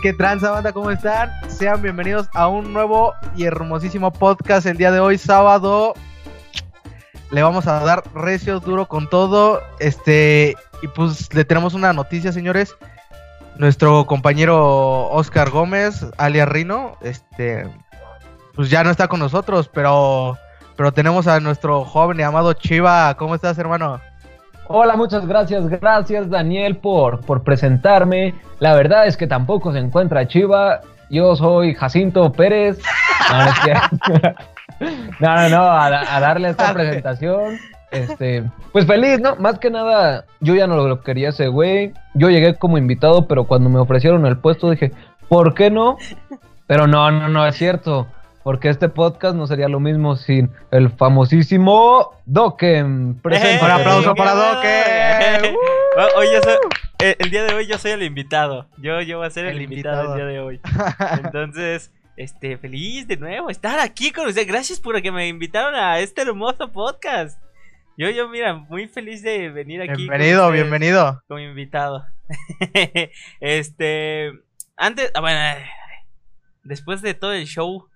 qué tranza banda, ¿cómo están? Sean bienvenidos a un nuevo y hermosísimo podcast el día de hoy, sábado. Le vamos a dar recio duro con todo. Este, y pues le tenemos una noticia, señores. Nuestro compañero Oscar Gómez, alias Rino, este, pues ya no está con nosotros, pero, pero tenemos a nuestro joven y amado Chiva. ¿Cómo estás, hermano? Hola, muchas gracias, gracias Daniel por, por presentarme. La verdad es que tampoco se encuentra Chiva. Yo soy Jacinto Pérez. No, no, es que- no, no, no, a, a darle esta presentación. Este, pues feliz, ¿no? Más que nada, yo ya no lo quería ese güey. Yo llegué como invitado, pero cuando me ofrecieron el puesto dije, ¿por qué no? Pero no, no, no es cierto. Porque este podcast no sería lo mismo sin el famosísimo Doken. Presente. Un aplauso para Hoy yo soy- eh, el día de hoy yo soy el invitado. Yo, yo voy a ser el, El invitado, invitado. el día de hoy. Entonces, este, feliz de nuevo estar aquí con ustedes. Gracias por que me invitaron a este hermoso podcast. Yo, yo, mira, muy feliz de venir aquí. con Bienvenido, ustedes bienvenido. Como invitado. este, antes, ah, bueno, después de todo el show,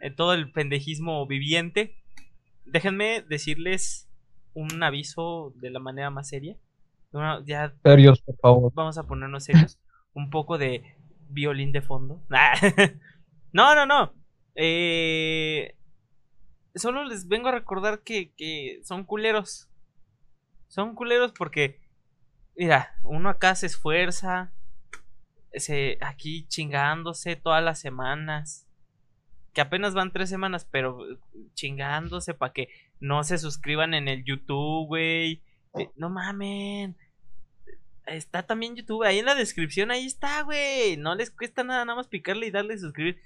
eh, todo el pendejismo viviente, déjenme decirles un aviso de la manera más seria. Ya Serios, por favor. vamos a ponernos serios. Un poco de violín de fondo. no, no, no. Eh, solo les vengo a recordar que, que son culeros. Son culeros porque, mira, uno acá se esfuerza, se, aquí chingándose todas las semanas. Que apenas van tres semanas, pero chingándose para que no se suscriban en el YouTube, güey. Eh, No mamen. Está también YouTube, ahí en la descripción, ahí está, güey. No les cuesta nada, nada más picarle y darle suscribir.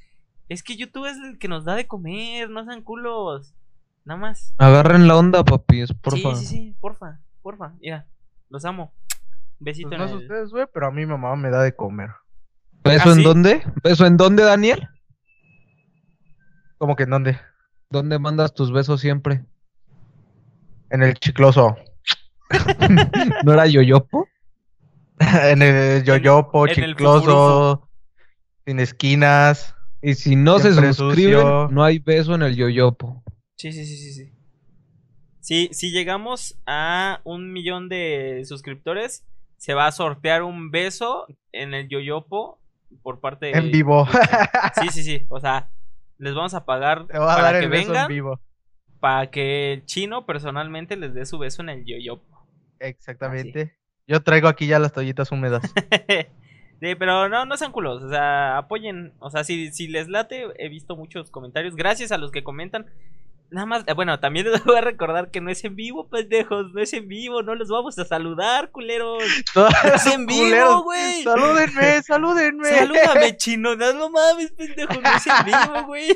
Es que YouTube es el que nos da de comer, no sean culos. Nada más. Agarren la onda, papis, porfa. Sí, sí, sí, porfa, porfa. Mira, los amo. Besito Pues no en sé el- ustedes, güey, pero a mi mamá me da de comer. ¿Beso ¿Ah, en sí? dónde? ¿Beso en dónde, Daniel? ¿Cómo que en dónde? ¿Dónde mandas tus besos siempre? En el chicloso. ¿No era yoyopo? en el yoyopo, en el chicloso, sin esquinas. Y si no se suscriben, sucio. no hay beso en el yoyopo. Sí, sí, sí, sí, sí. Sí, si llegamos a un millón de suscriptores, se va a sortear un beso en el Yoyopo por parte de... En vivo. Sí, sí, sí. O sea, les vamos a pagar Te voy a para dar que el beso en vivo. para que el chino personalmente les dé su beso en el Yoyopo. Exactamente. Yo traigo aquí ya las toallitas húmedas. sí, pero no, no sean culos, o sea, apoyen, o sea, si, si les late, he visto muchos comentarios, gracias a los que comentan. Nada más, eh, bueno, también les voy a recordar que no es en vivo, pendejos, no es en vivo, no los vamos a saludar, culeros. Es en vivo, güey. Salúdenme, salúdenme. Salúdame, chino, no, no mames, pendejo, no es en vivo, güey.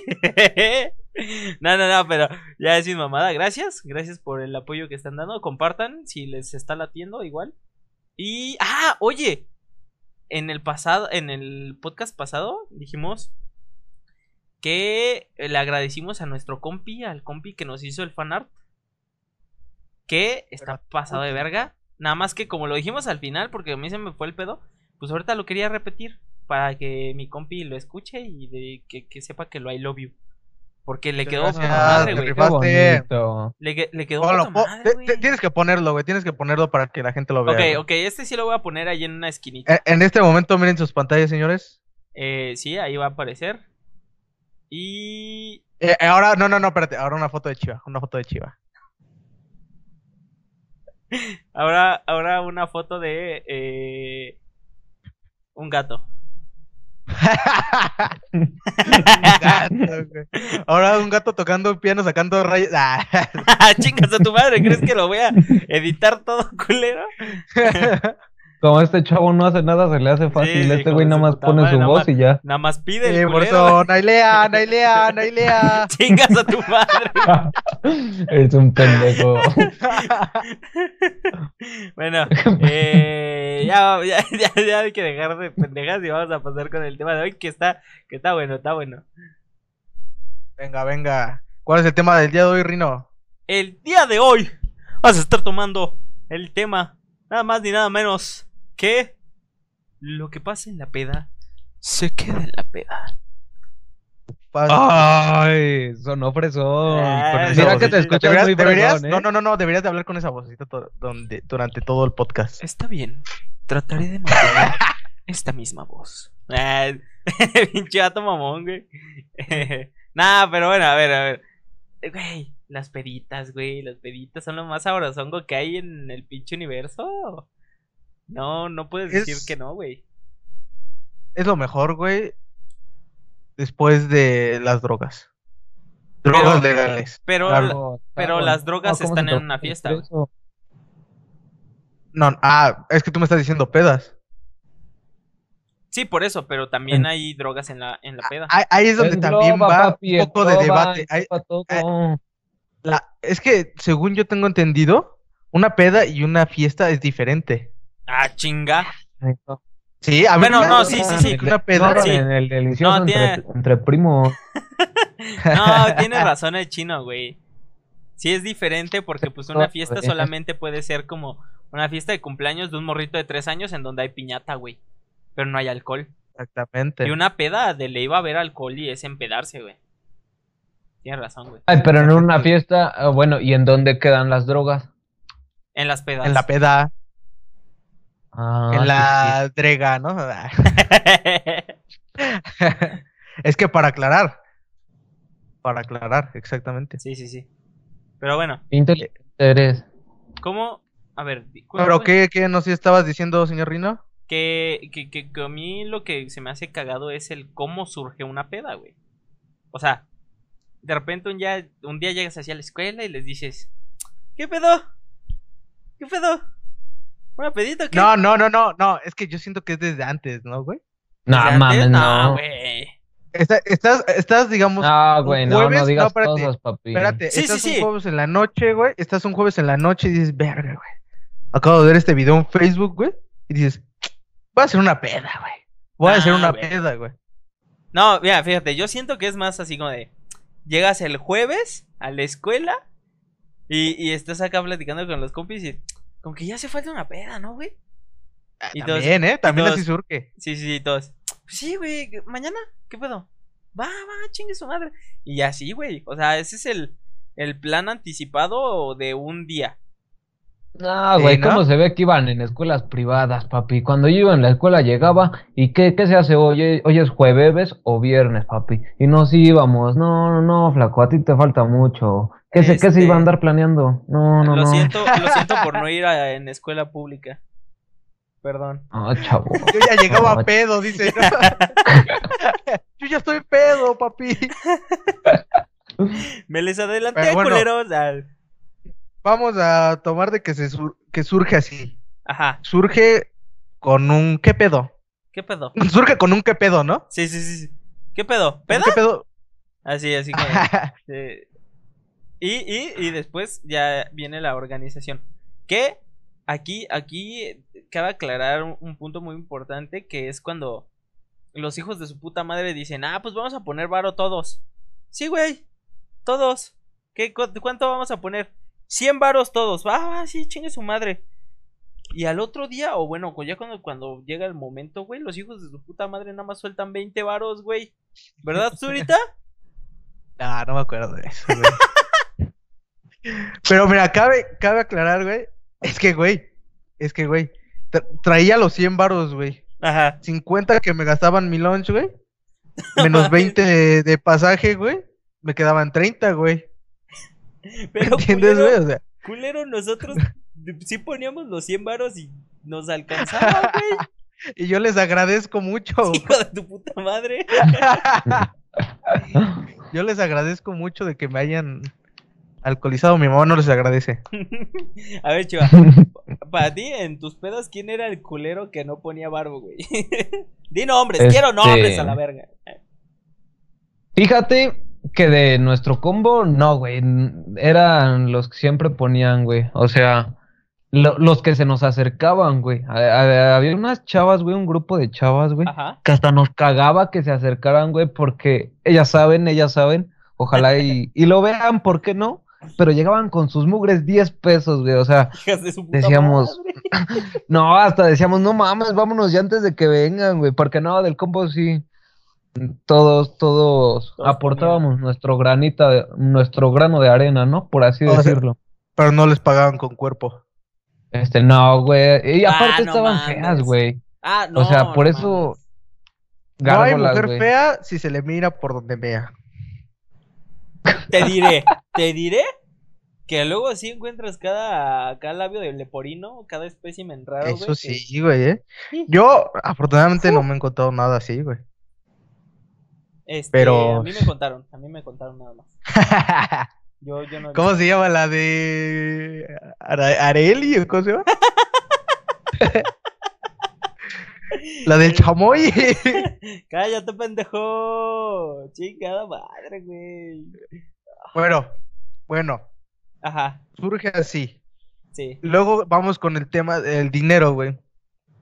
No, no, no, pero ya es mi mamada. Gracias, gracias por el apoyo que están dando. Compartan si les está latiendo igual. Y, ah, oye, en el pasado, en el podcast pasado dijimos que le agradecimos a nuestro compi, al compi que nos hizo el fanart. Que está pasado de verga. Nada más que como lo dijimos al final, porque a mí se me fue el pedo, pues ahorita lo quería repetir para que mi compi lo escuche y de, que, que sepa que lo I love you. Porque le quedó gracias, madre, güey. Le, le quedó Ponlo, poca po- madre, güey. tienes que ponerlo, güey. Tienes que ponerlo para que la gente lo vea. Ok, güey. ok, este sí lo voy a poner ahí en una esquinita. En, en este momento miren sus pantallas, señores. Eh, sí, ahí va a aparecer. Y. Eh, eh, ahora, no, no, no, espérate. Ahora una foto de Chiva. Una foto de Chiva. Ahora, ahora una foto de. eh, un gato. Ahora un gato tocando piano, sacando rayos. Ah. Chingas a tu madre, ¿crees que lo voy a editar todo culero? Como este chavo no hace nada, se le hace fácil. Sí, este güey nada más pone madre, su voz más. y ya. Nada más pide Sí, el por eso, Nailea, Nailea, Nailea. Chingas a tu madre. Eres un pendejo. Bueno, eh, ya, ya, ya, ya hay que dejar de pendejas y vamos a pasar con el tema de hoy que está, que está bueno, está bueno. Venga, venga. ¿Cuál es el tema del día de hoy, Rino? El día de hoy vas a estar tomando el tema nada más ni nada menos que lo que pasa en la peda se queda en la peda. Ay, sonó fresón. Ah, Mira sí, que te escuchas Deberías- muy deberías- fresón, ¿eh? No, no, no, no, deberías de hablar con esa vocecita to- donde, durante todo el podcast. Está bien. Trataré de mantener esta misma voz. Ah, Pinche gato mamón, güey. nah, pero bueno, a ver, a ver. Eh, Güey, las peditas, güey. Las peditas son lo más sabrosongo que hay en el pinche universo. No, no puedes decir que no, güey. Es lo mejor, güey. Después de las drogas. Drogas Pero- legales. Pero, Claro. la- Pero, pero bueno, las drogas ¿cómo están en una fiesta? No, ah, es que tú me estás diciendo pedas. Sí, por eso, pero también hay drogas en la, en la peda. Ahí, ahí es donde también va papi, un poco de debate. Ahí- eh, la- es que, según yo tengo entendido, una peda y una fiesta es diferente. Ah, chinga. Sí, a ver, Bueno, no, sí, sí, sí. Una peda. No, Sí. en el delicioso No, entre, tiene- entre primos. No, tiene razón el chino, güey. Sí es diferente porque pues una No, fiesta pues, solamente puede ser como una fiesta de cumpleaños de un morrito de tres años en donde hay piñata, güey. Pero no hay alcohol. Exactamente. Y una peda de ley va a haber alcohol y es empedarse, güey. Tienes razón, güey. Ay, pero en una fiesta, ah, bueno, ¿y en dónde quedan las drogas? En las pedas. En la peda, Ah, en sí, la drega, ¿no? es que para aclarar. Para aclarar, exactamente. sí, sí, sí. Pero bueno, sí. Inteligente eres. ¿cómo? A ver, ¿Pero qué, qué nos estabas diciendo, señor Rino? Que, que, que, que a mí lo que se me hace cagado es el cómo surge una peda, güey. O sea, de repente un día, un día llegas hacia la escuela y les dices, ¿qué pedo? ¿Qué pedo? ¿Una pedita o qué? No, no, no, no, no. Es que yo siento que es desde antes, ¿no, güey? No, mames, No, no. güey. Está- estás, estás, digamos, No, güey, no, jueves, no no, digas espérate, cosas, papi. espérate, Sí, estás sí, un sí. jueves en la noche, güey. Estás un jueves en la noche y dices, verga, güey. Acabo de ver este video en Facebook, güey. Y dices, voy a hacer una peda, güey. Voy a hacer Ah, una güey. peda, güey. No, mira, fíjate, yo siento que es más así como de, llegas el jueves a la escuela y, y estás acá platicando con los compis y como que ya hace falta una peda, ¿no, güey? Y todos- También, ¿eh? También todos- así surge. Sí, sí, sí, todos. Pues sí, güey, mañana, ¿qué pedo? Va, va, chingue su madre. Y así, güey. O sea, ese es el, el plan anticipado de un día. No, Sí, güey, ¿no? ¿cómo se ve que iban en escuelas privadas, papi? Cuando yo iba en la escuela llegaba, ¿y qué, qué se hace hoy? Hoy es jueves o viernes, papi. Y nos íbamos. No, no, no, flaco, a ti te falta mucho. ¿Qué se, qué se Este- iba a andar planeando? No, no, lo no. siento, lo siento por no ir a, en escuela pública. Perdón. Ah, chavo. Yo ya llegaba a pedo, dice. Yo ya estoy pedo, papi. Me les adelanté, bueno. culeros. Vamos a tomar de que, se sur- que surge así. Ajá. Surge con un ¿qué pedo? ¿Qué pedo? Surge con un ¿qué pedo, no? Sí, sí, sí. sí. ¿Qué pedo? ¿Un ¿Peda? ¿Qué pedo? Así, así como. Eh, y, y, y después ya viene la organización. Que aquí, aquí cabe aclarar un, un punto muy importante que es cuando los hijos de su puta madre dicen, ah, pues vamos a poner varo todos. Sí, güey, todos. ¿Qué, cu- ¿Cuánto vamos a poner? 100 varos todos. Va, va, sí, chingue su madre. Y al otro día, o bueno, ya cuando, cuando llega el momento, güey, los hijos de su puta madre nada más sueltan 20 varos, güey. ¿Verdad, Zurita? Ah, no me acuerdo de eso, güey. Pero mira, cabe, cabe aclarar, güey. Es que, güey. Es que, güey. tra- traía los 100 varos, güey. Ajá. 50 que me gastaban mi lunch, güey. Menos 20 de, de pasaje, güey. Me quedaban 30, güey. Pero ¿Entiendes, culero, güey? O sea, culero, nosotros sí poníamos los 100 varos y nos alcanzaba, güey. y yo les agradezco mucho. Hijo de tu puta madre. Yo les agradezco mucho de que me hayan alcoholizado. Mi mamá no les agradece. A ver, chiva. Para ti, en tus pedas, ¿quién era el culero que no ponía barbo, güey? Di nombres, quiero Este- nombres a la verga. Fíjate que de nuestro combo, no, güey. Eran los que siempre ponían, güey. O sea, lo- los que se nos acercaban, güey. A- a- Había unas chavas, güey, un grupo de chavas, güey. Ajá. que hasta nos cagaba que se acercaran, güey, porque ellas saben, ellas saben, ojalá y, y lo vean, ¿por qué no? Pero llegaban con sus mugres 10 pesos, güey. O sea, Hijas de su puta Decíamos- madre. no, hasta decíamos, no mames, vámonos ya antes de que vengan, güey. Porque no, del combo sí. Todos, todos Todos aportábamos nuestro granita, de- nuestro grano de arena, ¿no? Por así O sea, decirlo. Pero no les pagaban con cuerpo. Este, no, güey. Y Ah, aparte no estaban mames. feas, güey. Ah, no. o sea, por no eso. mames. no hay mujer fea si se le mira por donde vea. Te diré, te diré que luego sí encuentras cada, cada labio de leporino, cada espécimen raro, güey. Eso que- sí, güey, ¿eh? Yo, afortunadamente, no me he encontrado nada así, güey. Este, pero- A mí me contaron, a mí me contaron nada más. Yo, yo no he ¿Cómo se llama la de Areli o cómo se llama? la del chamoy. Cállate, pendejo. Chingada madre, güey. bueno, bueno, Ajá, surge así. sí. Luego vamos con el tema del dinero, güey.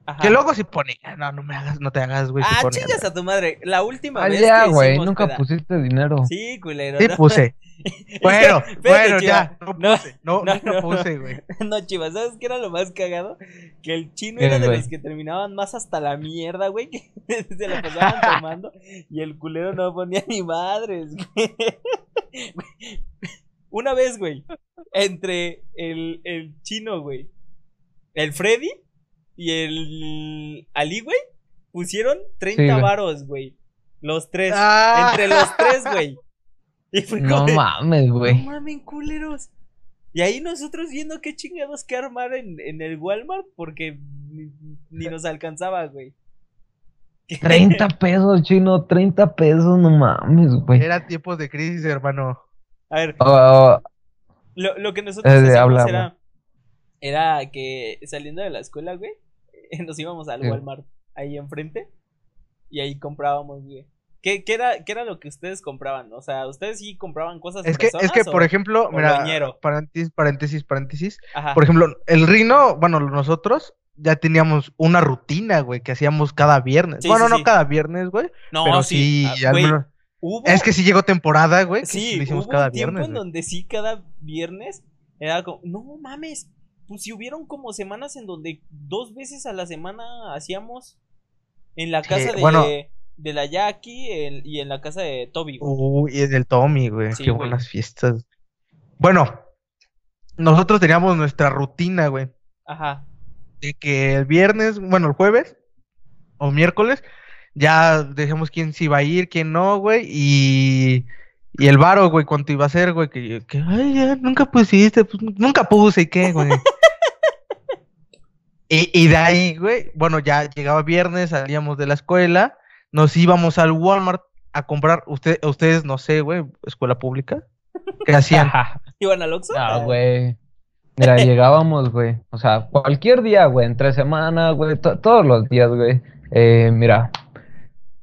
Ajá. Que luego se pone, no, no me hagas, no te hagas, güey. Ah, pone- chingas a tu madre. La última Ah, vez ya, que güey. Nunca peda- pusiste dinero. Sí, culero. Sí no. puse. Bueno, Espérate, bueno, Chiva. ya, no No, puse, no, no, nunca no. puse, güey. No, chivas, ¿sabes qué era lo más cagado? Que el chino ¿Qué, era de güey? los que terminaban más hasta la mierda, güey, que se la pasaban tomando y el culero no ponía ni madres, güey. Una vez, güey, entre el, el chino, güey, el Freddy y el Ali, güey, pusieron 30 Sí, güey. varos, güey. Los tres. Ah. Entre los tres, güey. Y fue como No mames, no güey. mamen, culeros. Y ahí nosotros viendo qué chingados que armar en, en el Walmart porque ni, ni nos alcanzaba, güey. 30 pesos, chino. 30 pesos, no mames, güey. Era tiempos de crisis, hermano. A ver, Ah, lo, lo que nosotros Eh, hacíamos habla, era, era que saliendo de la escuela, güey, nos íbamos al Sí. Walmart ahí enfrente y ahí comprábamos, güey. ¿Qué, qué era, ¿Qué era lo que ustedes compraban? O sea, ¿ustedes sí compraban cosas Es que, es que, por o- ejemplo, o mira, paréntesis, paréntesis, paréntesis. Ajá. Por ejemplo, el Rino, bueno, nosotros ya teníamos una rutina, güey, que hacíamos cada viernes. Sí, bueno, sí, no sí. cada viernes, güey, no, pero sí, sí, ah, al güey, menos- hubo- Es que sí llegó temporada, güey, que Sí, hicimos hubo cada un tiempo viernes. en güey. donde sí, cada viernes era como, no mames, pues si hubieron como semanas en donde dos veces a la semana hacíamos en la Sí, casa de, bueno. de la Jackie y en la casa de Toby. güey. Uy, y del Tommy, güey, Sí, qué güey. buenas fiestas. Bueno, nosotros teníamos nuestra rutina, güey, Ajá. de que el viernes, bueno, el jueves o miércoles, ya dejamos quién sí iba a ir, quién no, güey, y, y el varo, güey, cuánto iba a ser, güey, que, que, ay, ya, nunca pusiste, pues, nunca puse, ¿y qué, güey? y, y de ahí, güey, bueno, ya llegaba viernes, salíamos de la escuela, nos íbamos al Walmart a comprar, usted, ustedes, no sé, güey, escuela pública, ¿qué hacían? ¿Iban al Oxxo? Ah, güey. Mira, llegábamos, güey. O sea, cualquier día, güey, entre semana, güey, to- todos los días, güey. Eh, mira,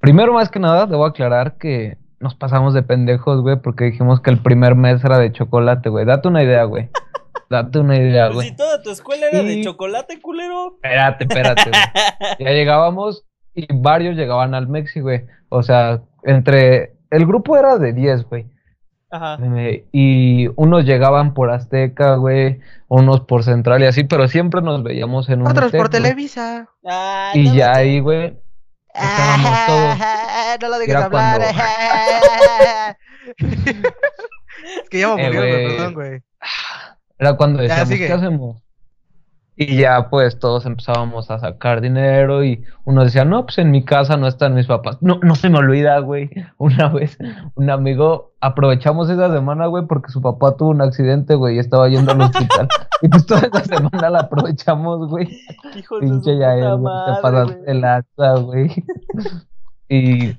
primero más que nada, debo aclarar que nos pasamos de pendejos, güey, porque dijimos que el primer mes era de chocolate, güey. Date una idea, güey. Date una idea, Pues güey. si toda tu escuela era de chocolate, culero. Espérate, espérate, güey. Ya llegábamos y varios llegaban al Mexi, güey. O sea, entre... El grupo era de 10, güey. Ajá. Eh, y unos llegaban por Azteca, güey, unos por Central y así, pero siempre nos veíamos en un Otros por hotel, güey. Televisa. Ay, Y no ya ahí, güey, estábamos todos. no lo Era hablar. cuando- es que ya me Eh, perdón, güey. Era cuando decíamos. ¿qué hacemos? Y ya, pues, todos empezábamos a sacar dinero y uno decía, no, pues en mi casa no están mis papás. No, no se me olvida, güey. Una vez, un amigo, aprovechamos esa semana, güey, porque su papá tuvo un accidente, güey, y estaba yendo al hospital. y pues toda esa semana la aprovechamos, güey. Su Pinche ya puta güey, te pasaste güey. el ata, güey. y,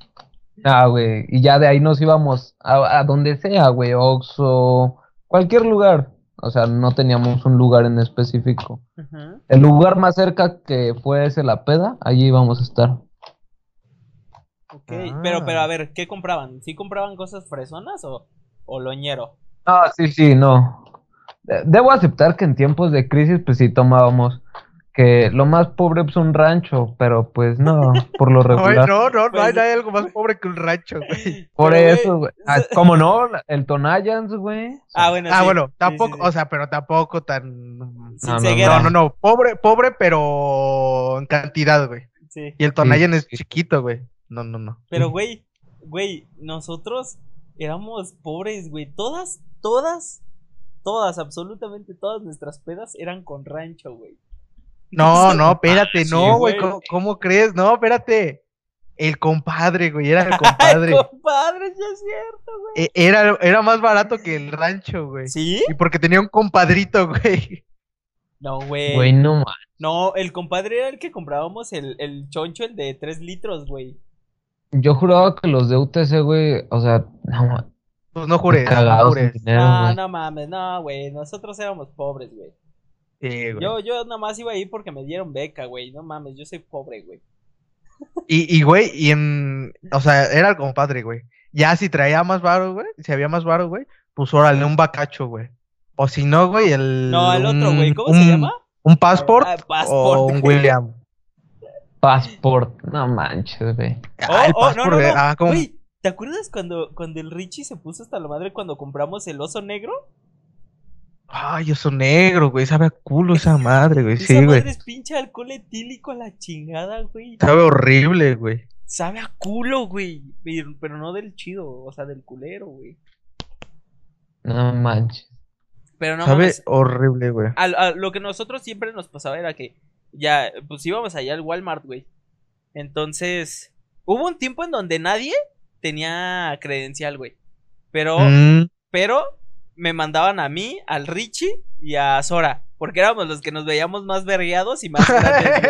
ah, güey, y ya de ahí nos íbamos a, a donde sea, güey, Oxxo, cualquier lugar. O sea, no teníamos un lugar en específico. El lugar más cerca que fuese la peda, allí íbamos a estar. Ok, Ah. pero, pero a ver, ¿qué compraban? ¿Sí compraban cosas fresonas o, o loñero? Ah, sí, sí, no. De- Debo aceptar que en tiempos de crisis, pues sí tomábamos que lo más pobre es un rancho, pero pues no, por lo No, regular. no, no, no Pues- hay nadie algo más pobre que un rancho, güey. Por Pero, eso, güey. Ah, ¿Cómo no? El Tonayans, güey. Ah, bueno, Ah, sí. bueno, tampoco, sí, sí. o sea, pero tampoco tan. Sin no, ceguera. No, no, no, pobre, pobre, pero en cantidad, güey. Sí. Y el Tonayan es sí. chiquito, güey. No, no, no. Pero, güey, güey, nosotros éramos pobres, güey. Todas, todas, todas, absolutamente todas nuestras pedas eran con rancho, güey. No, no, espérate, sí, no, güey. ¿cómo, cómo crees? No, espérate. El compadre, güey, era el compadre. compadre, ya es cierto, güey. E- Era, era más barato que el rancho, güey. ¿Sí? Y porque tenía un compadrito, güey. No, güey. Güey, no man. No, el compadre era el que comprábamos el, el choncho, el de 3 litros, güey. Yo juraba que los de UTC, güey, o sea, no man. Pues no jures, no jures. dinero, No, güey. no mames, no, güey. Nosotros éramos pobres, güey. Sí, güey. Yo, yo nada más iba ahí porque me dieron beca, güey. No mames, yo soy pobre, güey. Y, y, güey, y en. O sea, era el compadre, güey. Ya si traía más varo, güey. Si había más varo, güey. Pues órale, un bacacho, güey. O si no, güey, el. No, el otro, güey. un- ¿Cómo se llama? Un passport. Ah, passport, o un. William. Passport, no manches, güey. Ah, el Oh, oh, no, no. Ah. Güey, ¿te acuerdas cuando, cuando el Richie se puso hasta la madre cuando compramos el oso negro? Ay, eso negro, güey. Sabe a culo esa madre, güey. Esa Sí, güey. madre es pinche alcohol etílico a la chingada, güey. Sabe horrible, güey. Sabe a culo, güey. Pero, pero no del chido, o sea, del culero, güey. No manches. Pero no Sabe mames. horrible, güey. a- a lo que nosotros siempre nos pasaba era que ya, pues íbamos allá al Walmart, güey. Entonces, hubo un tiempo en donde nadie tenía credencial, güey. Pero, Mm, pero me mandaban a mí, al Richie y a Sora. Porque éramos los que nos veíamos más vergueados y más grandes,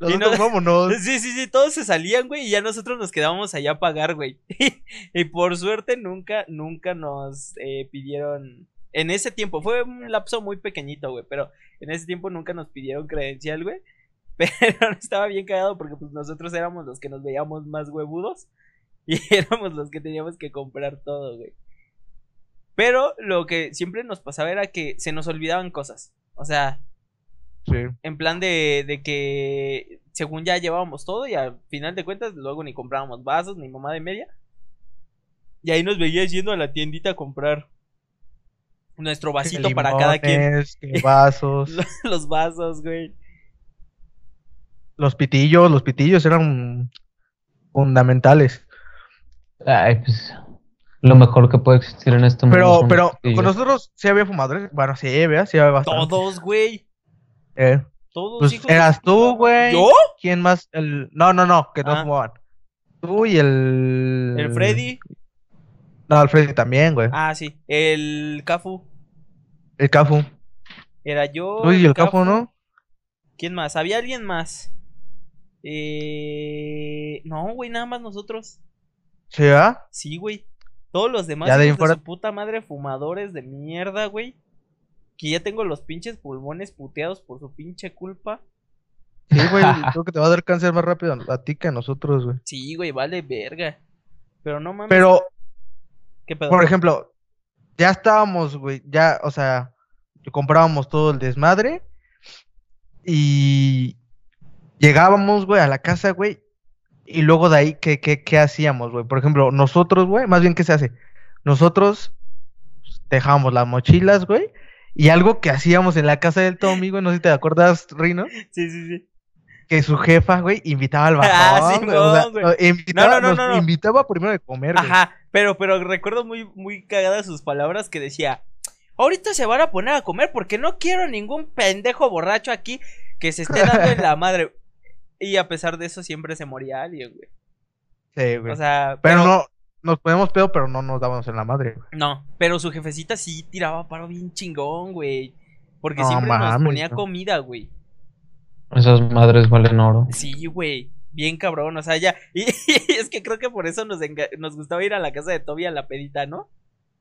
güey. No- vámonos. Sí, sí, sí, todos se salían, güey, y ya nosotros nos quedábamos allá a pagar, güey. y por suerte nunca, nunca nos eh, pidieron. En ese tiempo, fue un lapso muy pequeñito, güey, pero en ese tiempo nunca nos pidieron credencial, güey. Pero estaba bien cagado porque pues nosotros éramos los que nos veíamos más huevudos y éramos los que teníamos que comprar todo, güey. Pero lo que siempre nos pasaba era que se nos olvidaban cosas. O sea, Sí. en plan de, de que según ya llevábamos todo y al final de cuentas luego ni comprábamos vasos ni mamá de media. Y ahí nos veías yendo a la tiendita a comprar nuestro vasito para cada quien. vasos. Los vasos, güey. Los pitillos, los pitillos eran fundamentales. Ay, pues. Lo mejor que puede existir en este mundo. Pero, pero pitillos. con nosotros sí había fumadores. Bueno, sí, ¿verdad? Sí había bastante. Todos, güey. Eh, Todos. Pues hijos eras tú, güey. ¿Yo? ¿Quién más? El... No, no, no, que no Ah. fumaban. Tú y el. El Freddy. No, el Freddy también, güey. Ah, sí. El Cafu. El Cafu. Era yo. Tú y el Cafu, ¿no? ¿Quién más? ¿Había alguien más? Eh... No, güey, nada más nosotros. Sí, ¿verdad? Sí, güey. Todos los demás Ya de hijos de su puta madre fumadores de mierda, güey. Que ya tengo los pinches pulmones puteados por su pinche culpa. Sí, güey. creo que te va a dar cáncer más rápido a ti que a nosotros, güey. Sí, güey, vale verga. Pero no mames. Pero, ¿Qué pedo? por ejemplo, ya estábamos, güey. Ya, o sea, comprábamos todo el desmadre. Y llegábamos, güey, a la casa, güey. Y luego de ahí, ¿qué, qué, qué hacíamos, güey? Por ejemplo, nosotros, güey, más bien, ¿qué se hace? Nosotros dejábamos las mochilas, güey. Y algo que hacíamos en la casa del Tommy, güey, no sé si te acuerdas, Rino, Sí, sí, sí. que su jefa, güey, invitaba al Ah, bajón, güey, o sea, güey. invitaba, No, no, no, nos no, no. invitaba primero de comer, güey. Ajá, pero, pero recuerdo muy, muy cagadas sus palabras que decía. Ahorita se van a poner a comer porque no quiero ningún pendejo borracho aquí que se esté dando en la madre. Y a pesar de eso siempre se moría alguien, güey. Sí, güey. O sea, pero, no, nos ponemos pedo, pero no nos dábamos en la madre, güey. No, pero su jefecita sí tiraba paro bien chingón, güey. Porque No siempre nos ponía no. comida, güey. Esas madres valen oro. Sí, güey. Bien cabrón, o sea, ya. Y, es que creo que por eso nos, enga- nos gustaba ir a la casa de Toby a la pedita, ¿no?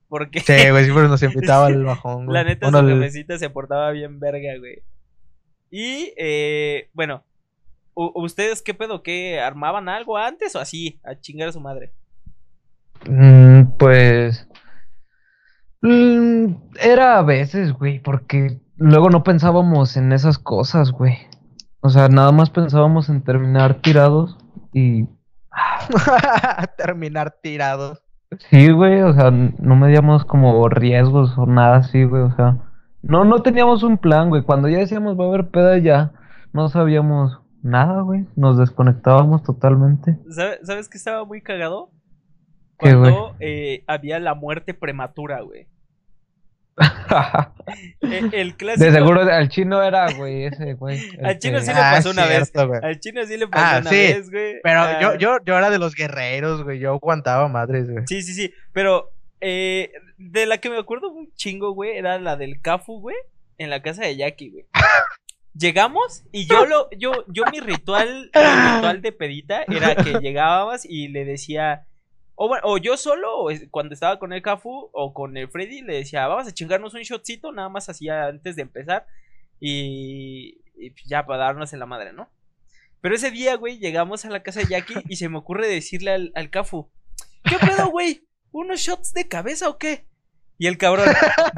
Porque Sí, güey, siempre nos invitaba al bajón, güey. la neta Bueno, su el- jefecita se portaba bien verga, güey. Y, eh, bueno, ¿ustedes qué pedo? ¿Qué armaban algo antes o así? A chingar a su madre. Mm, pues. mm, era a veces, güey, porque luego no pensábamos en esas cosas, güey. O sea, nada más pensábamos en terminar tirados y Terminar tirados. sí, güey, o sea, no medíamos como riesgos o nada así, güey, o sea, no, no teníamos un plan, güey. Cuando ya decíamos va a haber peda ya, no sabíamos nada, güey. Nos desconectábamos totalmente. ¿Sabe- ¿Sabes qué estaba muy cagado? Cuando eh, había la muerte prematura, güey. Eh, el clásico. De seguro al chino era, güey, ese, güey. Al chino este, sí le pasó una vez. Al chino sí le pasó Ah, una sí, vez, güey. Pero Ah, yo, yo, yo era de los guerreros, güey. Yo aguantaba madres, güey. Sí, sí, sí. Pero eh, de la que me acuerdo un chingo, güey, era la del Cafu, güey, en la casa de Jackie, güey. Llegamos y yo lo, yo, yo mi ritual, mi ritual de pedita era que llegábamos y le decía, o bueno, o yo solo, o cuando estaba con el Cafu o con el Freddy, le decía, vamos a chingarnos un shotcito, nada más así antes de empezar, y, y ya para darnos en la madre, ¿no? Pero ese día, güey, llegamos a la casa de Jackie y se me ocurre decirle al, al Cafu, ¿qué pedo, güey? ¿Unos shots de cabeza o qué? Y el cabrón,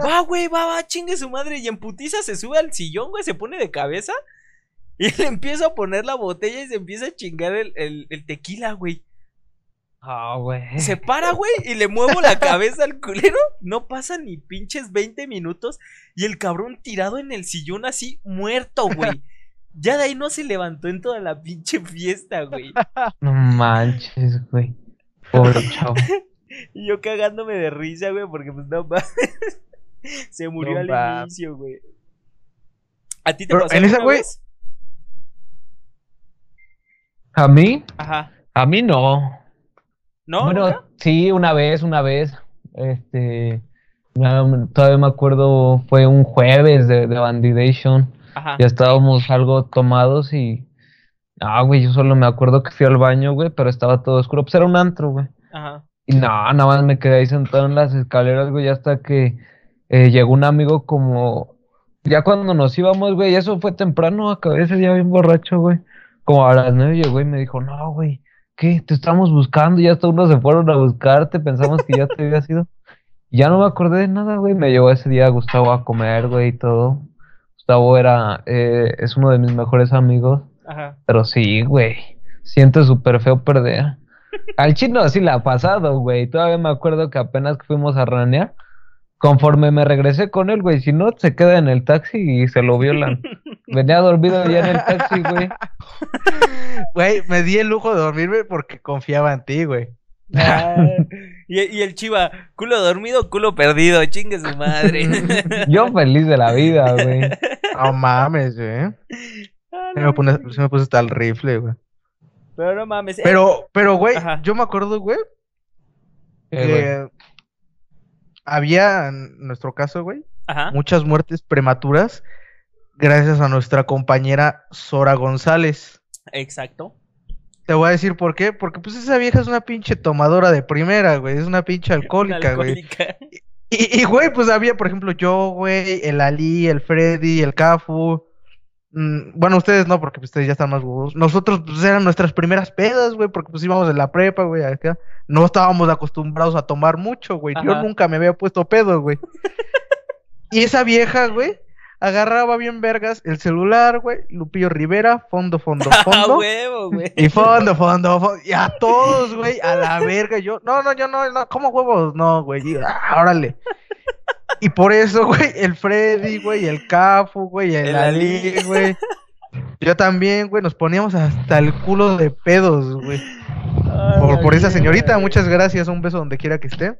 va, güey, va, va, chingue su madre. Y en putiza se sube al sillón, güey, se pone de cabeza. Y le empieza a poner la botella y se empieza a chingar el, el- el tequila, güey. Ah, güey. Se para, güey, y le muevo la cabeza al culero. No pasa ni pinches 20 minutos. Y el cabrón tirado en el sillón así, muerto, güey. Ya de ahí no se levantó en toda la pinche fiesta, güey. No manches, güey. Pobre chavo. Y yo cagándome de risa, güey, porque pues no. Se murió No al inicio, güey. ¿A ti te Pero pasó en esa, güey-? ¿A mí? Ajá. A mí no. ¿No? bueno, sí, una vez, una vez. Este. no, todavía me acuerdo, fue un jueves de, de Bandidation. Ajá. Ya estábamos algo tomados y. Ah, güey, yo solo me acuerdo que fui al baño, güey, pero estaba todo oscuro. Pues era un antro, güey. Ajá. Y no, nada más me quedé ahí sentado en las escaleras, güey, hasta que eh, llegó un amigo como... Ya cuando nos íbamos, güey, eso fue temprano, acabé ese día bien borracho, güey. Como a las nueve llegó y me dijo, no, güey, ¿qué? Te estamos buscando, ya hasta unos se fueron a buscarte, pensamos que ya te habías ido. Y ya no me acordé de nada, güey, me llevó ese día Gustavo a comer, güey, y todo. Gustavo era, eh, es uno de mis mejores amigos. Ajá. Pero sí, güey. Siento súper feo perder. Al chino así le ha pasado, güey. Todavía me acuerdo que apenas que fuimos a ranear, conforme me regresé con él, güey, si no, se queda en el taxi y se lo violan. Venía dormido ya en el taxi, güey. Güey, me di el lujo de dormirme porque confiaba en ti, güey. Ah, y, y el chiva, culo dormido, culo perdido, chingue su madre. Yo feliz de la vida, güey. No mames, güey. Ah, Se me, pone- se me puso hasta el rifle, güey. Pero no mames. eh, Pero, pero, güey, Ajá. yo me acuerdo, güey, Eh, había, en nuestro caso, güey, Ajá. muchas muertes prematuras gracias a nuestra compañera Sora González. Exacto. Te voy a decir por qué, porque pues esa vieja es una pinche tomadora de primera, güey, es una pinche alcohólica, güey. Y, güey, pues había, por ejemplo, yo, güey, el Ali, el Freddy, el Cafu. Mm, bueno, ustedes no, porque pues, ustedes ya están más huevos. Nosotros, pues, eran nuestras primeras pedas, güey, porque pues íbamos en la prepa, güey, acá. No estábamos acostumbrados a tomar mucho, güey. Yo nunca me había puesto pedo, güey. y esa vieja, güey, agarraba bien vergas el celular, güey, Lupillo Rivera, fondo, fondo, fondo. huevo, güey. Y fondo, fondo, fondo. Y a todos, güey, a la verga. Yo, no, no, yo no, no, ¿cómo huevos? No, güey. ah, órale. Y por eso, güey, el Freddy, güey, el Cafu, güey, el, El Ali, güey. Yo también, güey, nos poníamos hasta el culo de pedos, güey. Por, por esa señorita, muchas gracias. Un beso donde quiera que esté.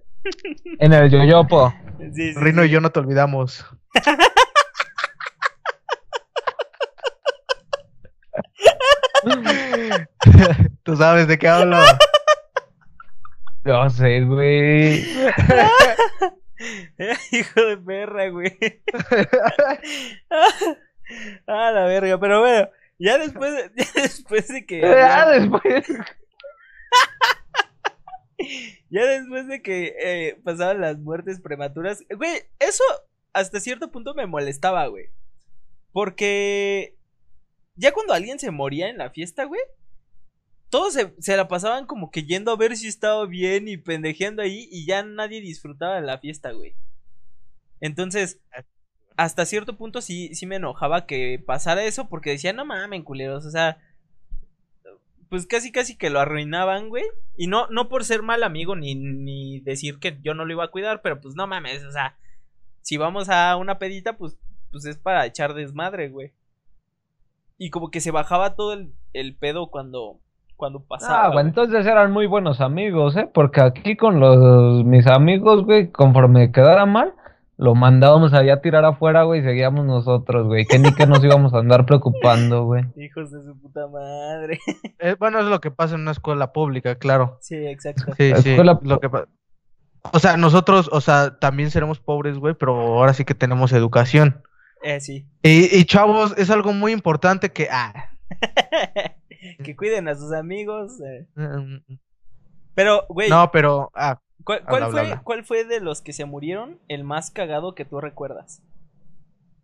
En el yoyopo. Sí, sí, Rino sí. y yo no te olvidamos. Tú sabes de qué hablo. No sé, güey. Hijo de perra, güey. ah, la verga. Pero bueno, ya después de, ya después de que. Ya después. Ya después de que eh, pasaban las muertes prematuras, güey, eso hasta cierto punto me molestaba, güey. Porque ya cuando alguien se moría en la fiesta, güey, todos se, se la pasaban como que yendo a ver si estaba bien y pendejeando ahí y ya nadie disfrutaba de la fiesta, güey. Entonces, hasta cierto punto sí, sí me enojaba que pasara eso porque decía, no mamen, culeros, o sea, pues casi casi que lo arruinaban, güey. Y no, no por ser mal amigo ni, ni decir que yo no lo iba a cuidar, pero pues no mames, o sea, si vamos a una pedita, pues, pues es para echar desmadre, güey. Y como que se bajaba todo el, el pedo cuando, cuando pasaba. Ah, güey, entonces eran muy buenos amigos, ¿eh? Porque aquí con los mis amigos, güey, conforme quedara mal, lo mandábamos allá a tirar afuera, güey, y seguíamos nosotros, güey. Que ni que nos íbamos a andar preocupando, güey. Hijos de su puta madre. Eh, bueno, es lo que pasa en una escuela pública, claro. Sí, exacto. Sí, La sí. escuela- Lo que O sea, nosotros, o sea, también seremos pobres, güey, pero ahora sí que tenemos educación. Eh, sí. Y, y chavos, es algo muy importante que. Ah, que cuiden a sus amigos. eh. mm, Pero, güey, no, pero. Ah, ¿cuál, cuál habla, fue, habla. ¿cuál fue de los que se murieron el más cagado que tú recuerdas?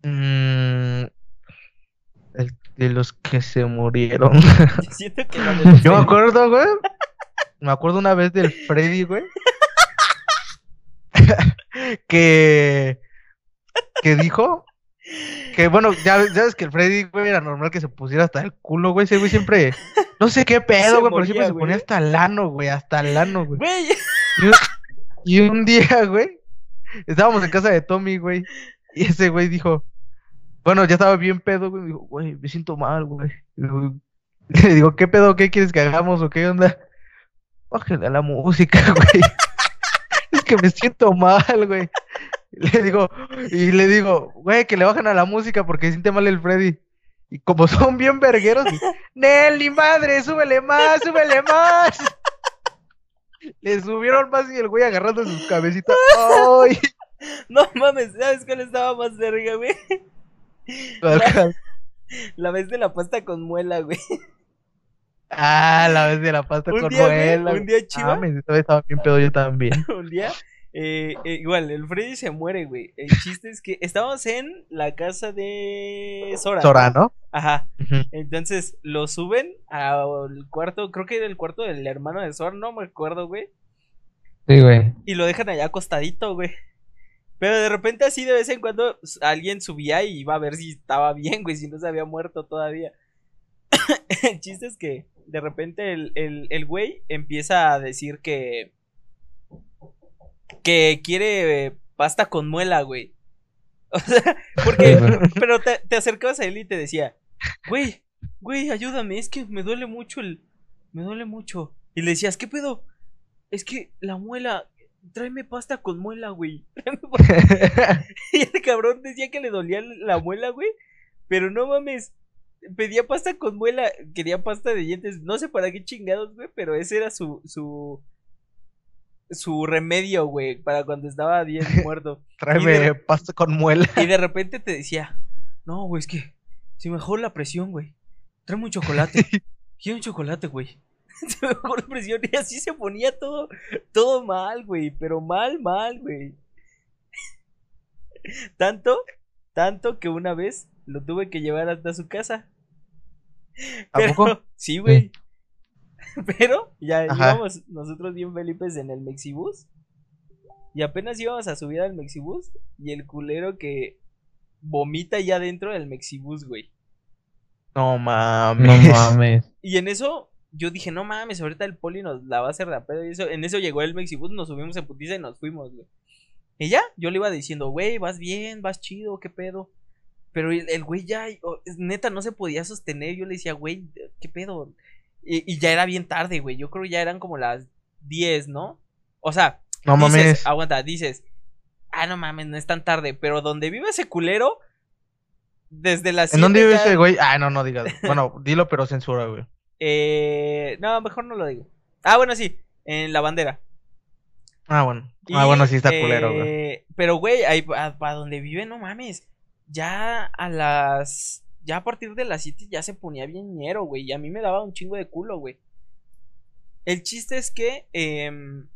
mm, el de los que se murieron. Siento que Yo me acuerdo, güey. Me acuerdo una vez del Freddy, güey. que. Que dijo. Que bueno, ya, ya ves que el Freddy, güey, era normal que se pusiera hasta el culo, güey. Ese güey siempre. No sé qué pedo, güey, pero siempre se ponía hasta el ano, güey. Hasta el ano, güey. Güey, Y un, y un día, güey, estábamos en casa de Tommy, güey, y ese güey dijo, bueno, ya estaba bien pedo, güey, me dijo, güey, me siento mal, güey. Le digo, ¿qué pedo? ¿Qué quieres que hagamos o qué onda? Bájale a la música, güey. Es que me siento mal, güey. Le digo, y le digo, güey, que le bajan a la música porque siente mal el Freddy. Y como son bien vergueros, Nelly, madre, súbele más, súbele más. Le subieron más y el güey agarrando sus cabecitas. ¡Ay! no mames, ¿sabes cuál estaba más verga, güey? La vez de la pasta con muela, güey. Ah, la vez de la pasta Un con día, güey, muela. un día chiva. Ah, me estaba bien pedo yo también. Un día, eh, eh, igual, el Freddy se muere, güey. El chiste es que estábamos en la casa de Sora. Sora, ¿no? Ajá. Entonces lo suben al cuarto, creo que era el cuarto del hermano de Sora, no me acuerdo, güey. Sí, güey. Y lo dejan allá acostadito, güey. Pero de repente así de vez en cuando alguien subía y iba a ver si estaba bien, güey, si no se había muerto todavía. el chiste es que de repente el, el, el güey empieza a decir que... Que quiere eh, pasta con muela, güey. O sea, porque... Pero te, te acercabas a él y te decía, güey, güey, ayúdame, es que me duele mucho el... Me duele mucho. Y le decías, ¿qué pedo? Es que la muela, tráeme pasta con muela, güey. Tráeme pasta". Y el cabrón decía que le dolía la muela, güey. Pero no mames. Pedía pasta con muela, quería pasta de dientes. No sé para qué chingados, güey, pero ese era su, su, su remedio, güey, para cuando estaba bien muerto. Tráeme de- pasta con muela. Y de repente te decía, no, güey, es que se mejor la presión, güey. Tráeme un chocolate. Quiero un chocolate, güey. Se mejor la presión. Y así se ponía todo, todo mal, güey. Pero mal, mal, güey. Tanto, tanto que una vez lo tuve que llevar hasta su casa. ¿A Pero, poco? sí, güey. Pero ya Ajá. íbamos nosotros bien felices en el Mexibus. Y apenas íbamos a subir al Mexibus. Y el culero que vomita ya dentro del Mexibus, güey. No No mames. mames. Y en eso yo dije, no mames, ahorita el poli nos la va a hacer de a pedo. Y eso, en eso llegó el Mexibus, nos subimos en putiza y nos fuimos, güey. Y ya, yo le iba diciendo, güey, vas bien, vas chido, qué pedo. Pero el el güey ya, oh, es- neta, no se podía sostener. Yo le decía, güey, qué pedo. Y, y ya era bien tarde, güey. Yo creo que ya eran como las 10, ¿no? O sea, No dices, mames. aguanta, dices, ah, no mames, no es tan tarde. Pero donde vive ese culero, desde las ¿En dónde vive ya- ese güey? Ah, no, no digas. Bueno, dilo, pero censura, güey. Eh, no, mejor no lo digo. Ah, bueno, sí, en la bandera. Ah, bueno. Y, Ah, bueno, sí está culero, güey. eh, Pero, güey, ahí para donde vive, no mames. Ya a las. Ya a partir de las 7 ya se ponía bien ñero, güey. Y a mí me daba un chingo de culo, güey. El chiste es que. em,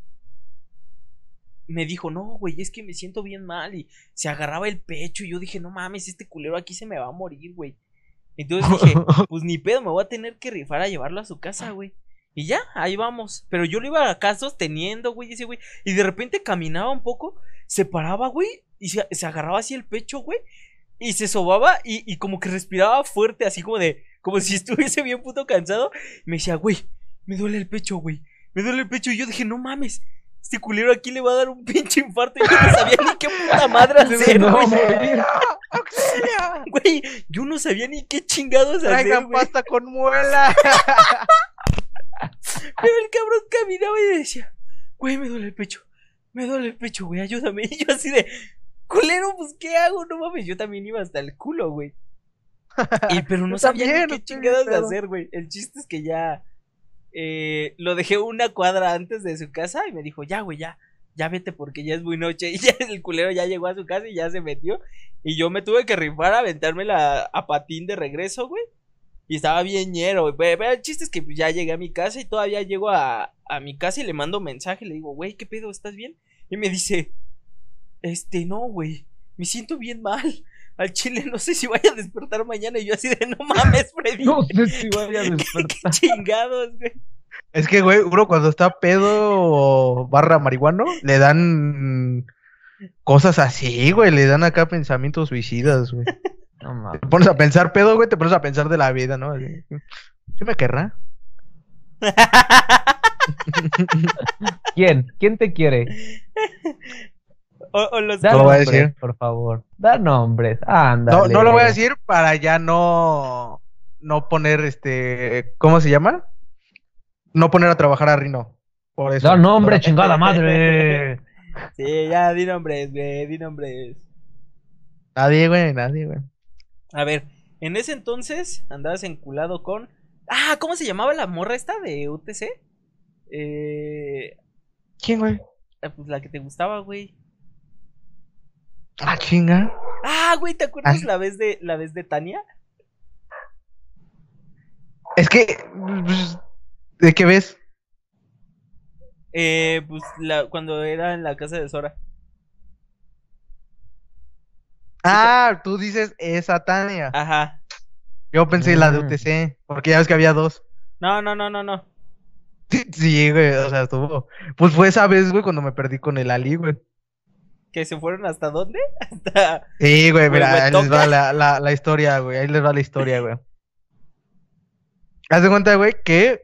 me dijo, no, güey, es que me siento bien mal. Y se agarraba el pecho. Y yo dije, no mames, este culero aquí se me va a morir, güey. Entonces dije, pues ni pedo, me voy a tener que rifar a llevarlo a su casa, güey. Y ya, ahí vamos. Pero yo lo iba acá sosteniendo, güey, ese güey. Y de repente caminaba un poco, se paraba, güey, y se, se agarraba así el pecho, güey. Y se sobaba y, y como que respiraba fuerte, así como de, como si estuviese bien puto cansado. Y me decía, güey, me duele el pecho, güey, me duele el pecho. Y yo dije, no mames, este culero aquí le va a dar un pinche infarto. Y yo no sabía ni qué puta madre hacer, No, güey. Güey, yo no sabía ni qué chingados hacer, Traigan güey. pasta con muela. Pero el cabrón caminaba y decía, güey, me duele el pecho, me duele el pecho, güey, ayúdame. Y yo así de, culero, pues, ¿qué hago? No mames, yo también iba hasta el culo, güey. Y, pero no sabía también, qué chingadas de hacer, güey. El chiste es que ya eh, lo dejé una cuadra antes de su casa y me dijo, ya, güey, ya, ya vete porque ya es muy noche. Y ya el culero ya llegó a su casa y ya se metió. Y yo me tuve que rifar a aventarme la, a patín de regreso, güey. Y estaba bien ñero, güey. Pero el chiste es que ya llegué a mi casa y todavía llego a, a mi casa y le mando mensaje. Le digo, güey, ¿qué pedo? ¿Estás bien? Y me dice, este, no, güey. Me siento bien mal. Al chile no sé si vaya a despertar mañana. Y yo así de, no mames, Freddy. No sé si vaya a ¿Qué, despertar. chingados, güey. Es que, güey, uno cuando está pedo o barra marihuano, le dan cosas así, güey. Le dan acá pensamientos suicidas, güey. No mames. Te pones a pensar pedo, güey, te pones a pensar de la vida, ¿no? Así, ¿Sí me querrá? ¿Quién? ¿Quién te quiere? O, o los Da No lo voy a nombres, decir. por favor. Da nombres. Ándale. No, no lo voy a decir para ya no, no poner este, ¿cómo se llama? No poner a trabajar a Rino. Por eso. Da nombre, chingada madre. Sí, ya, di nombres, güey, di nombres. Nadie, güey, nadie, güey. A ver, en ese entonces andabas enculado con. Ah, ¿cómo se llamaba la morra esta de UTC? Eh. ¿Quién, güey? ah, Pues la que te gustaba, güey. Ah, chinga. Ah, güey, ¿te acuerdas Ah. la vez de la vez de Tania? Es que, pues, ¿de qué ves? Eh, pues la, cuando era en la casa de Sora. Ah, tú dices esa Tania. Ajá. Yo pensé la de Mm. UTC, porque ya ves que había dos. No, no, no, no, no. Sí, güey, o sea, estuvo. Pues fue esa vez, güey, cuando me perdí con el Ali, güey. ¿Que se fueron hasta dónde? Hasta. Sí, güey, mira, ahí les va la, la, la historia, güey. Ahí les va la historia, güey. Haz de cuenta, güey, que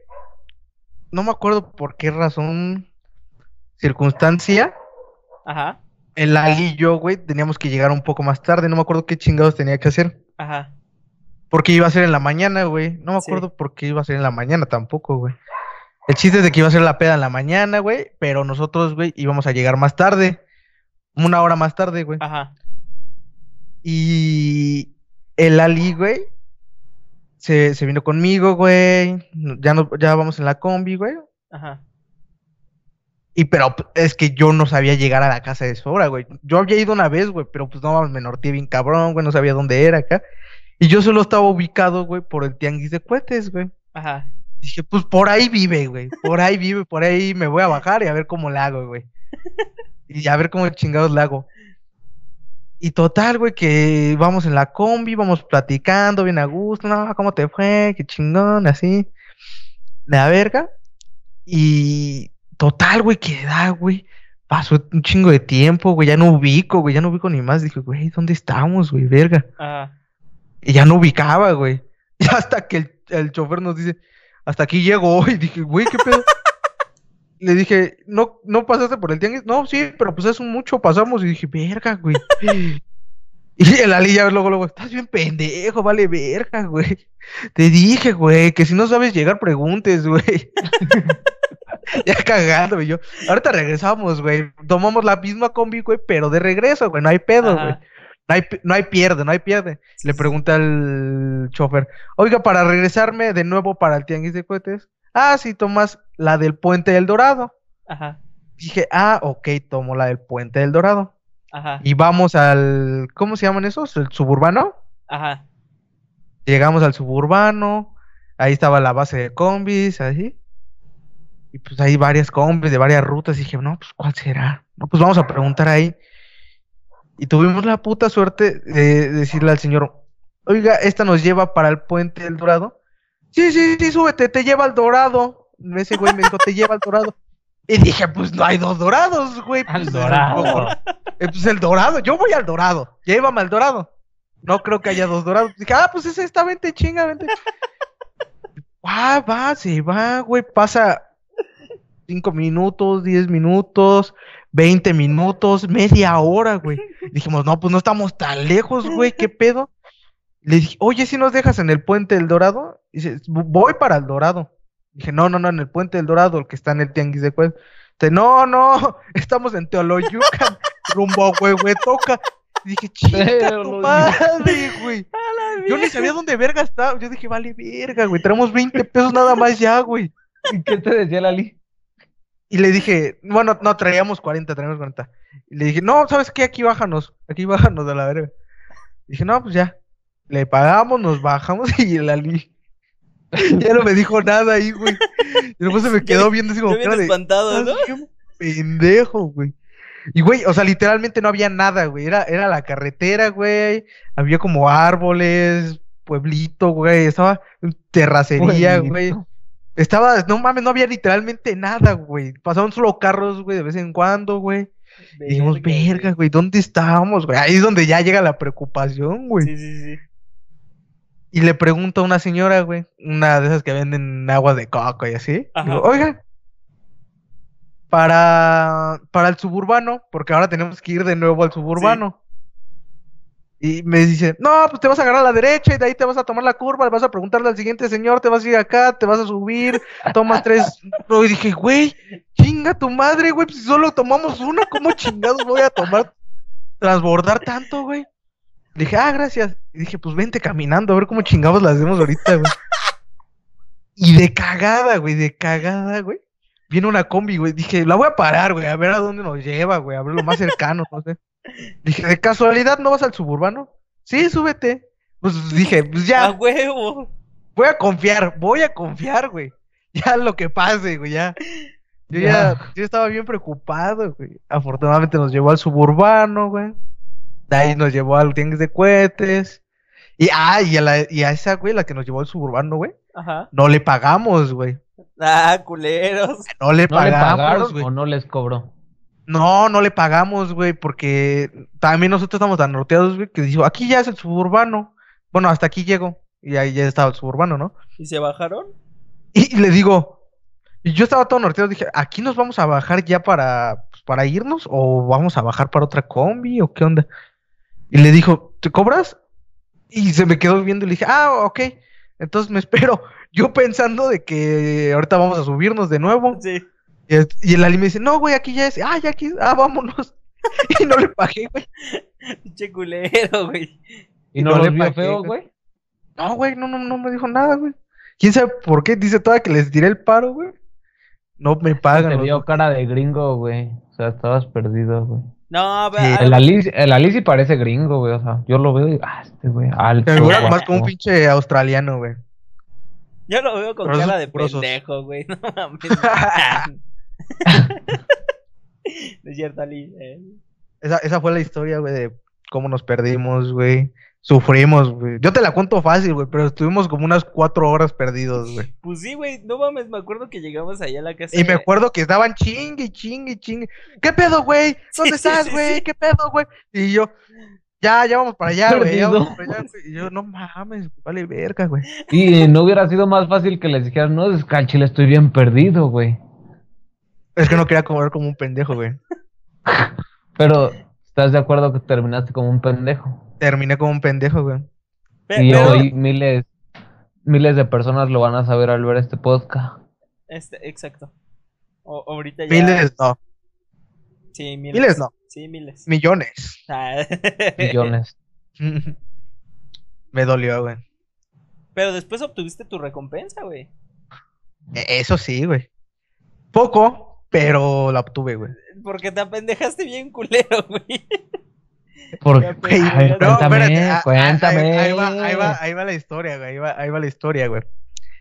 no me acuerdo por qué razón, circunstancia, Ajá. el Ali y yo, güey, teníamos que llegar un poco más tarde. No me acuerdo qué chingados tenía que hacer. Ajá. Porque iba a ser en la mañana, güey. No me Sí. acuerdo por qué iba a ser en la mañana tampoco, güey. El chiste es de que iba a ser la peda en la mañana, güey, pero nosotros, güey, íbamos a llegar más tarde. Una hora más tarde, güey. Ajá. Y el Ali, güey, se, se vino conmigo, güey. Ya, no, ya vamos en la combi, güey. Ajá. Y pero es que yo no sabía llegar a la casa de Sora, güey. Yo había ido una vez, güey, pero pues no me norteé bien cabrón, güey, no sabía dónde era acá. Y yo solo estaba ubicado, güey, por el tianguis de cohetes, güey. Ajá. Dije, pues por ahí vive, güey. Por ahí vive, por ahí me voy a bajar y a ver cómo le hago, güey. Y a ver cómo chingados le hago. Y total, güey, que vamos en la combi, vamos platicando bien a gusto. No, ¿cómo te fue? Qué chingón, así. La verga. Y total, güey, que da, güey. Pasó un chingo de tiempo, güey. Ya no ubico, güey. Ya no ubico ni más. Dije, güey, ¿dónde estamos, güey? Verga. Y ya no ubicaba, güey. Y hasta que el, el chofer nos dice, hasta aquí llegó. Y dije, güey, ¿qué pedo? Le dije, ¿no, ¿no pasaste por el tianguis? No, sí, pero pues es mucho, pasamos. Y dije, verga, güey. Y el Ali ya luego, luego, estás bien pendejo, vale verga, güey. Te dije, güey, que si no sabes llegar, preguntes, güey. ya cagando. Yo, ahorita regresamos, güey. Tomamos la misma combi, güey, pero de regreso, güey. No hay pedo, Ajá. güey. No hay, no hay pierde, no hay pierde. Le pregunta al chofer, oiga, para regresarme de nuevo para el tianguis de cohetes. Ah, sí, tomas la del Puente del Dorado. Ajá. Dije, ah, ok, tomo la del Puente del Dorado. Ajá. Y vamos al, ¿cómo se llaman esos? ¿El suburbano? Ajá. Llegamos al suburbano, ahí estaba la base de combis, así. Y pues hay varias combis de varias rutas. Y dije, no, pues ¿cuál será? No, pues vamos a preguntar ahí. Y tuvimos la puta suerte de decirle al señor, oiga, esta nos lleva para el puente del Dorado. Sí, sí, sí, súbete, te lleva al Dorado. Ese güey me dijo, te lleva al Dorado. Y dije, pues no hay dos dorados, güey. Al Pues, dorado. Eh, Pues el Dorado, yo voy al Dorado. Llévame al Dorado. No creo que haya dos dorados. Dije, ah, pues ese está, vente, chinga, vente. Ah, va, se va, güey. Pasa cinco minutos, diez minutos, veinte minutos, media hora, güey. Dijimos, no, pues no estamos tan lejos, güey, ¿qué pedo? Le dije, oye, si nos dejas en el puente del Dorado? dice, voy para el Dorado. Dije, no, no, no, en el puente del Dorado, el que está en el Tianguis de Cuez. Dice, no, no, estamos en Teoloyucan, rumbo a Huehuetoca. Dije, chica tu madre, güey. Yo ni sabía dónde verga estaba. Yo dije, vale, verga, güey. Tenemos 20 pesos nada más ya, güey. ¿Y qué te decía Lali? Y le dije, bueno, no, traíamos 40, traíamos 40. Y le dije, no, ¿sabes qué? Aquí bájanos, aquí bájanos de la verga. dije, no, pues ya. Le pagamos, nos bajamos y el Ali. ya no me dijo nada ahí, güey. Y después se me quedó viendo así como. Yo bien espantado, ¿no? Pendejo, güey. Y, güey, o sea, literalmente no había nada, güey. Era, era la carretera, güey. Había como árboles, pueblito, güey. Estaba terracería, güey. Estaba, no mames, no había literalmente nada, güey. Pasaban solo carros, güey, de vez en cuando, güey. Y dijimos, verga, güey, ¿dónde estábamos, güey? Ahí es donde ya llega la preocupación, güey. Sí, sí, sí. Y le pregunto a una señora, güey, una de esas que venden agua de coco y así. Digo, Oiga, para, para el suburbano, porque ahora tenemos que ir de nuevo al suburbano. Y me dice, no, pues te vas a agarrar a la derecha y de ahí te vas a tomar la curva, le vas a preguntarle al siguiente señor, te vas a ir acá, te vas a subir, tomas tres. Y dije, güey, chinga tu madre, güey, pues si solo tomamos una, ¿cómo chingados voy a tomar, transbordar tanto, güey? Dije, ah, gracias. Y dije, pues vente caminando, a ver cómo chingados las hacemos ahorita, güey. Y de cagada, güey, de cagada, güey viene una combi, güey. Dije, la voy a parar, güey, a ver a dónde nos lleva, güey, a ver lo más cercano, no sé. Dije, ¿de casualidad no vas al suburbano? Sí, súbete. Pues dije, pues ya. A huevo. Voy a confiar, voy a confiar, güey. Ya lo que pase, güey, ya. Yo ya, yo estaba bien preocupado, güey. Afortunadamente nos llevó al suburbano, güey. De ahí nos llevó al tianguis de cohetes. Y, ah, y a, la, y a esa, güey, la que nos llevó al suburbano, güey. Ajá. No le pagamos, güey. Ah, culeros. No le pagamos, o no les cobró. No, no le pagamos, güey, porque también nosotros estamos tan norteados, güey, que dijo, aquí ya es el suburbano. Bueno, hasta aquí llego. Y ahí ya estaba el suburbano, ¿no? ¿Y se bajaron? Y, le digo, y yo estaba todo norteado, dije, ¿aquí nos vamos a bajar ya para, pues, para irnos? ¿O vamos a bajar para otra combi? ¿O qué onda? Y le dijo, ¿te cobras? Y se me quedó viendo y le dije, ah, ok. Entonces me espero. Yo pensando de que ahorita vamos a subirnos de nuevo. Sí. Y el, Ali me dice, no, güey, aquí ya es. Ah, ya aquí. Ah, vámonos. y no le pagué, güey. Pinche culero, güey. ¿Y, no, le pagué, feo, güey? No, güey, no, no, no me dijo nada, güey. ¿Quién sabe por qué? Dice toda que les tiré el paro, güey. No me pagan. Te vio cara de gringo, güey. O sea, estabas perdido, güey. No, pero. El Alice, el Alice parece gringo, güey. O sea, yo lo veo y. Ah, este güey. Alto. más como un pinche australiano, güey. Yo lo veo con cara de pendejo, güey. No mames. es cierto, Ali. Eh. Esa, esa fue la historia, güey, de cómo nos perdimos, güey. Sufrimos, güey. Yo te la cuento fácil, güey, pero estuvimos como unas cuatro horas perdidos, güey. Pues sí, güey, no mames, me acuerdo que llegamos allá a la casa. Y me acuerdo que estaban chingue, chingue, chingue. ¿Qué pedo, güey? ¿Dónde estás, güey? ¿Qué pedo, güey? Y yo, ya, ya vamos para allá, güey. Y yo, no mames, vale verga, güey. Y no hubiera sido más fácil que les dijeras, no, es chile estoy bien perdido, güey. Es que no quería comer como un pendejo, güey. Pero, ¿estás de acuerdo que terminaste como un pendejo? Terminé como un pendejo, güey. Y hoy miles, miles de personas lo van a saber al ver este podcast. Este, exacto. ahorita ya... Miles no. Sí, miles. Miles no. Sí, miles. Millones. Ah. Millones. Me dolió, güey. Pero después obtuviste tu recompensa, güey. E, eso sí, güey. Poco, pero la obtuve, güey. Porque te apendejaste bien culero, güey. Porque, no, cuéntame, cuéntame. Ahí, va, ahí, va, ahí va la historia, güey. Ahí va, ahí va la historia, güey.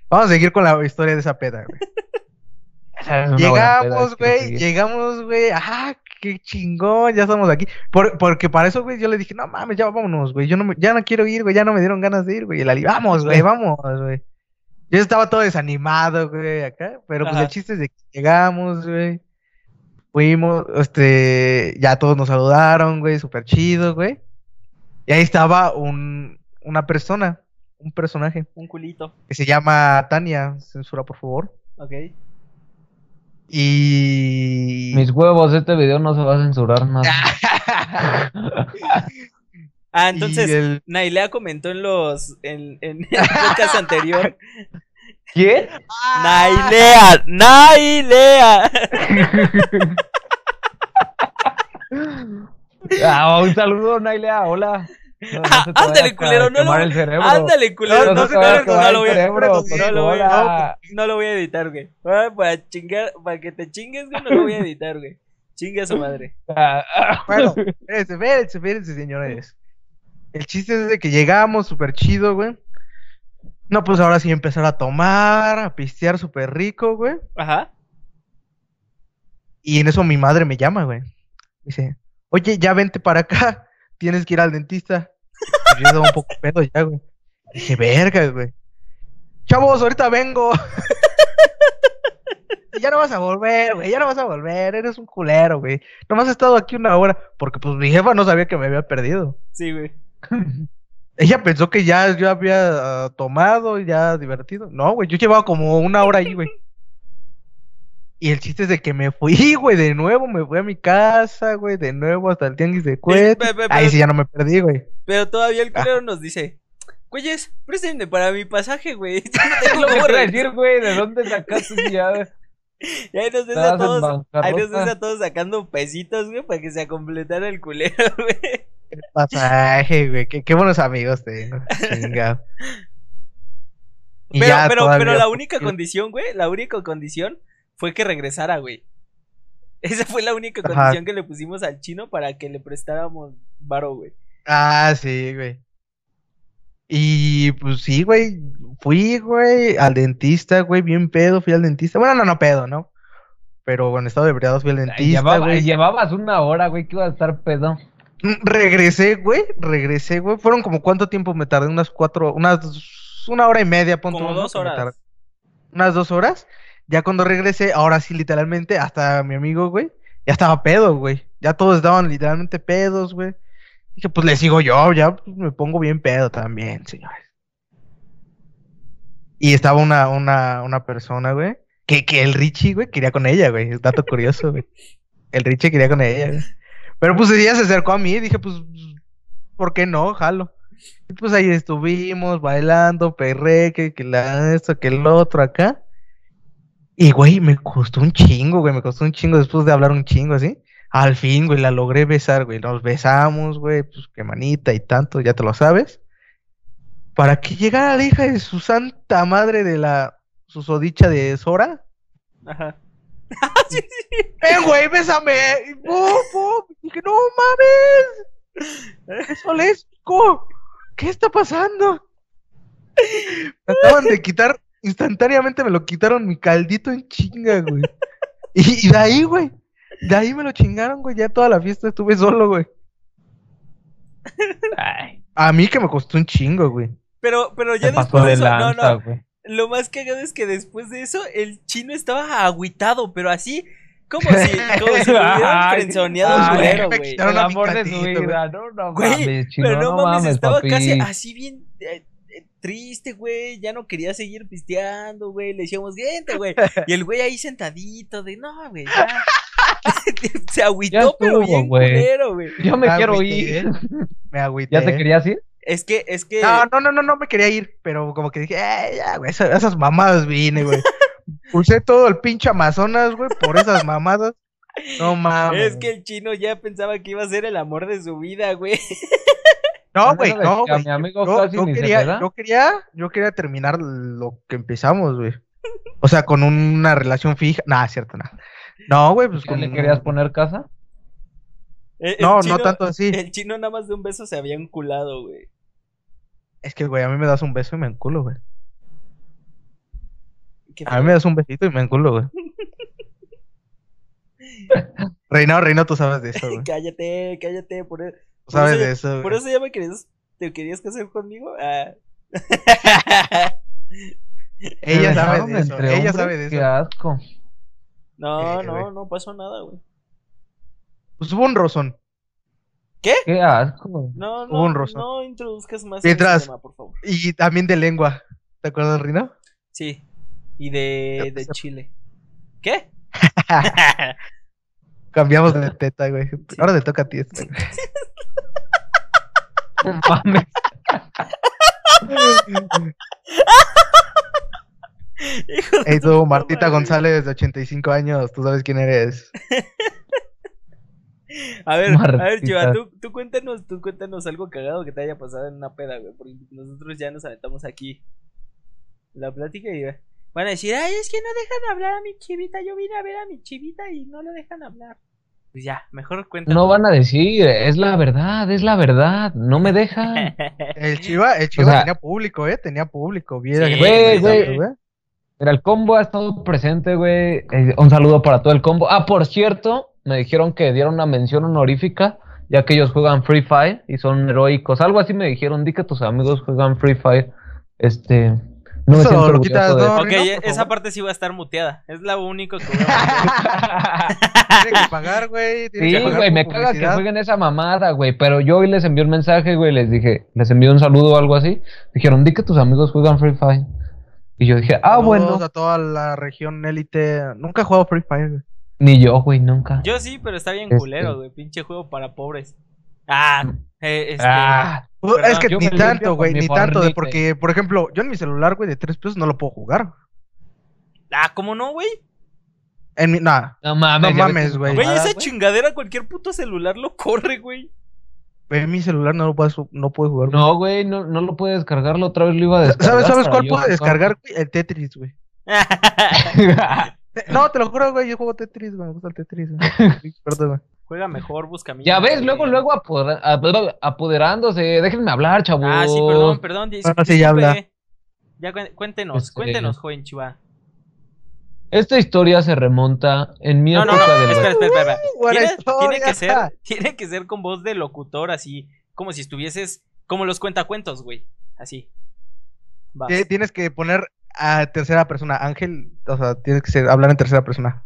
Vamos a seguir con la historia de esa peda, güey. llegamos, güey, llegamos, güey, ajá, qué chingón, ya estamos aquí. porque para eso, güey, yo le dije, no mames, ya vámonos, güey, yo no, ya no quiero ir, güey, ya no me dieron ganas de ir, güey. Y la vamos, güey, vamos, güey. Yo estaba todo desanimado, güey, acá, pero pues el chiste es de que llegamos, güey. Fuimos, este, ya todos nos saludaron, güey, súper chido, güey. Y ahí estaba un, una persona, un personaje, Un culito. que se llama Tania, censura por favor. Ok. Y... Mis huevos, este video no se va a censurar nada. Ah, entonces, el- Nailea comentó en los. En, en el podcast anterior. ¿Quién? Nailea, Nailea. Ah, un saludo, Nailea, hola. No, no Ah, ándale, culero, no lo-. Ándale, culero. No, No, no se te no lo el voy a cerebro, no sí, lo voy a- hola. no lo voy a editar, güey. Ah, Para chingar, para que te chingues, güey, no lo voy a editar, güey. Chingue a su madre. Ah. Bueno, espérense, espérense, espérense, señores. El chiste es de que llegamos súper chido, güey. No, pues ahora sí empezar a tomar, a pistear súper rico, güey. Ajá. Y en eso mi madre me llama, güey. Dice, oye, ya vente para acá, tienes que ir al dentista. Y yo estaba un poco pedo ya, güey. Dije, verga, güey. Chavos, ahorita vengo. Y ya no vas a volver, güey, ya no vas a volver, eres un culero, güey. Nomás he estado aquí una hora, porque pues mi jefa no sabía que me había perdido. Sí, güey. Ella pensó que ya yo había ah, tomado, ya divertido. No, güey, yo llevaba como una hora ahí, güey. Y el chiste es de que me fui, güey, de nuevo, me fui a mi casa, güey, de nuevo hasta el tianguis de Cuet. Ahí sí ya no me perdí, güey. Pero todavía el culero nos dice. Güeyes, préstenme para mi pasaje, güey. No tengo lo te iba a decir, güey. ¿De dónde sacaste ya? Y ahí nos ves a todos. Ahí nos ves a todos sacando pesitos, güey, para que se completara el culero, güey. Pasaje, güey, qué, qué buenos amigos tengo. Chingado. Y Pero, ya pero, todavía pero la fue- única condición, güey, la única condición fue que regresara, güey. Esa fue la única Ajá. condición que le pusimos al chino para que le prestáramos varo, güey. Ah, sí, güey. Y pues sí, güey. Fui, güey, al dentista, güey, bien pedo, fui al dentista. Bueno, no, no pedo, ¿no? Pero en estado de ebriados fui al Ay, dentista, llevaba- güey. llevabas una hora, güey, que iba a estar pedo. Mm, Regresé, güey, regresé, güey. Fueron como cuánto tiempo me tardé, unas cuatro, unas una hora y media, punto Como dos horas. Unas dos horas. Ya cuando regresé, ahora sí, literalmente, hasta mi amigo, güey, ya estaba pedo, güey. Ya todos estaban literalmente pedos, güey. Dije, pues le sigo yo, ya me pongo bien pedo también, señores. Y estaba una, una, una persona, güey, que, que el Richie, güey, quería con ella, güey. Dato curioso, güey. El Richie quería con ella, güey. Pero pues ella se acercó a mí y dije, pues, ¿por qué no? Jalo. Y pues ahí estuvimos bailando, perré, que, que la, esto, que el otro acá. Y güey, me costó un chingo, güey, me costó un chingo después de hablar un chingo así. Al fin, güey, la logré besar, güey. Nos besamos, güey, pues qué manita y tanto, ya te lo sabes. Para que llegara la hija de su santa madre de la susodicha de Sora. Ajá. ¡Eh, güey, bésame! Y ¡pum, pum! Dije, no mames. ¡Eso lesco! ¿Qué está pasando? Me acaban de quitar, instantáneamente me lo quitaron mi caldito en chinga, güey. Y, y de ahí, güey. De ahí me lo chingaron, güey. Ya toda la fiesta estuve solo, güey. Ay, A mí que me costó un chingo, güey. Pero, pero ya se pasó después de eso, no, lanza, no. güey. Lo más cagado es que después de eso, el chino estaba agüitado, pero así, como si, como si lo hubieran frenzoneado ay, culero, güey. El amor de su vida, no, no Güey, mames, chino, Pero no, no mames, mames, estaba papi. casi así bien eh, eh, triste, güey. Ya no quería seguir pisteando, güey. Le decíamos, vente, güey. Y el güey ahí sentadito, de no, güey, ya. Se agüitó, Ya pero estuvo, bien güey. Yo me Me quiero agüité, ir. Me agüité. ¿Ya te querías ir? Es que, es que. No, no, no, no, no me quería ir, pero como que dije, eh, ya, güey, esa- esas mamadas vine, güey. Pulsé todo el pinche Amazonas, güey, por esas mamadas. No mames. Es que el chino ya pensaba que iba a ser el amor de su vida, güey. No, Con güey, no, güey. mi amigo Yo, casi yo quería, yo quería, yo quería terminar lo que empezamos, güey. O sea, con una relación fija. Nah, cierto, nada. No, güey, pues ¿Ya con le querías poner casa? El- el No, chino- no tanto así. El chino nada más de un beso se había enculado, güey. Es que, güey, a mí me das un beso y me enculo, güey. Qué A mí me das un besito y me enculo, güey. Reina, Reina, tú sabes de eso, güey. cállate, cállate, por, e- Tú sabes por eso- de eso, por güey. eso ya me querías, te querías casar conmigo. Ah. Ella sabe de eso. entre Ella hombres, sabe de Qué eso. asco. no, Eh, no, güey. no pasó nada, güey. Pues hubo un rozón. ¿Qué? Qué asco. No, no, un rosa. no introduzcas más Mientras- ese tema, por favor. Y también de lengua. ¿Te acuerdas, Rino? Sí. Y de, de Chile. ¿Qué? Cambiamos de teta, güey. Ahora te toca a ti. este, güey. Mames. Hijo de Hey, tú, Martita. González, de 85 años. Tú sabes quién eres. A ver, a ver. Chiva, tú, tú cuéntanos, tú cuéntanos algo cagado que te haya pasado en una peda, güey. Porque nosotros ya nos aventamos aquí la plática y van a decir, ay, es que no dejan hablar a mi chivita. Yo vine a ver a mi chivita y no lo dejan hablar. Pues ya, mejor cuéntanos. No van a decir, es la verdad, es la verdad. No me dejan. El Chiva, el Chiva O sea- tenía público, ¿eh? Tenía público. Viera Sí, que- güey, güey. Mira, el combo ha estado presente, güey. Eh, un saludo para todo el combo. Ah, por cierto, me dijeron que dieron una mención honorífica, ya que ellos juegan Free Fire y son heroicos. Algo así me dijeron, di que tus amigos juegan Free Fire. Este, no me Eso siento lo quitas, de ¿no? ok, esa favor. parte sí va a estar muteada. Es la único que voy a. Tiene que pagar, güey. Sí, güey, me caga que publicidad. jueguen esa mamada, güey. Pero yo hoy les envié un mensaje, güey, les dije, les envié un saludo o algo así. Dijeron, di que tus amigos juegan Free Fire. Y yo dije, ah, Saludos bueno. a toda la región élite. Nunca he jugado Free Fire, güey. Ni yo, güey, nunca. Yo sí, pero está bien Este- culero, güey. Pinche juego para pobres. Ah, eh, este. Ah, Perdón, es que yo ni tanto, güey, ni tanto. De porque, por ejemplo, yo en mi celular, güey, de 3 pesos no lo puedo jugar. Ah, ¿cómo no, güey? En mi, nada. no mames. No mames, güey. Güey, esa chingadera cualquier puto celular lo corre, güey. En mi celular no lo puedo, su- no puedo jugar. güey. No, güey, no, no lo puede descargarlo. Otra vez lo iba a descargar. ¿Sabes, sabes cuál puedo descargar, güey? El Tetris, güey. No, te lo juro, güey, yo juego Tetris, güey, me gusta el Tetris. güey. Perdón, güey. Juega mejor, busca mí. ya ves, luego, luego apoder- apoder- apoderándose. Déjenme hablar, chavos. Ah, sí, perdón, perdón. dis- Ah, sí, ya habla. Ya cué- cuéntenos, Este- cuéntenos, joven Chiva. Esta historia se remonta en mi No, no, época no, del... espera, espera, espera. Buena Tiene, tiene que ser, tiene que ser con voz de locutor, así, como si estuvieses, como los cuentacuentos, güey. Así. Tienes que poner a tercera persona. Ángel, o sea, tienes que ser- hablar en tercera persona.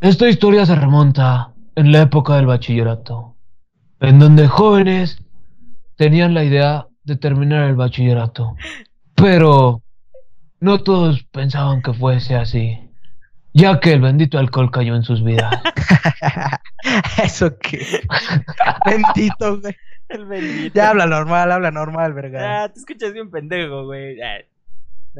Esta historia se remonta en la época del bachillerato, en donde jóvenes tenían la idea de terminar el bachillerato, pero no todos pensaban que fuese así, ya que el bendito alcohol cayó en sus vidas. Eso qué. Bendito, güey. El bendito. Ya habla normal, habla normal, verga. Ah, te escuchas bien pendejo, güey. Ah,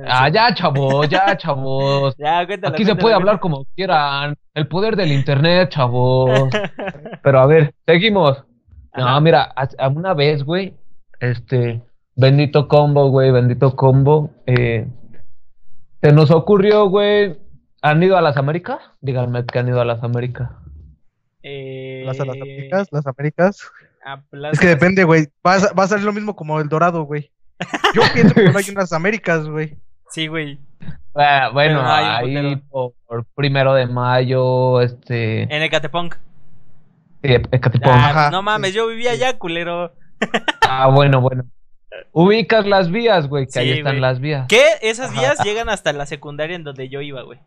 Ah, ya, chavos, ya, chavos. Ya, cuéntalo, Aquí se cuéntalo, puede hablar como quieran. El poder del internet, chavos. Pero a ver, seguimos. No, Ajá. mira, a- a una vez, güey, este, bendito combo, güey, bendito combo. Eh, se nos ocurrió, güey, ¿han ido a las Américas? Díganme que han ido a las Américas. Eh, Las, las Américas, las Américas. a Es que depende, güey. Va, a- va a salir lo mismo como el Dorado, güey. Yo pienso que no hay unas Américas, güey. Sí, güey. Ah, bueno, ahí por, por primero de mayo, este, En Ecatepunk. sí, Ecatepec. Ah, Ajá, no mames, sí, yo vivía allá, culero. Ah, bueno, bueno. Ubicas las vías, güey, que ahí están güey. las vías. Que esas Ajá. vías llegan hasta la secundaria en donde yo iba, güey.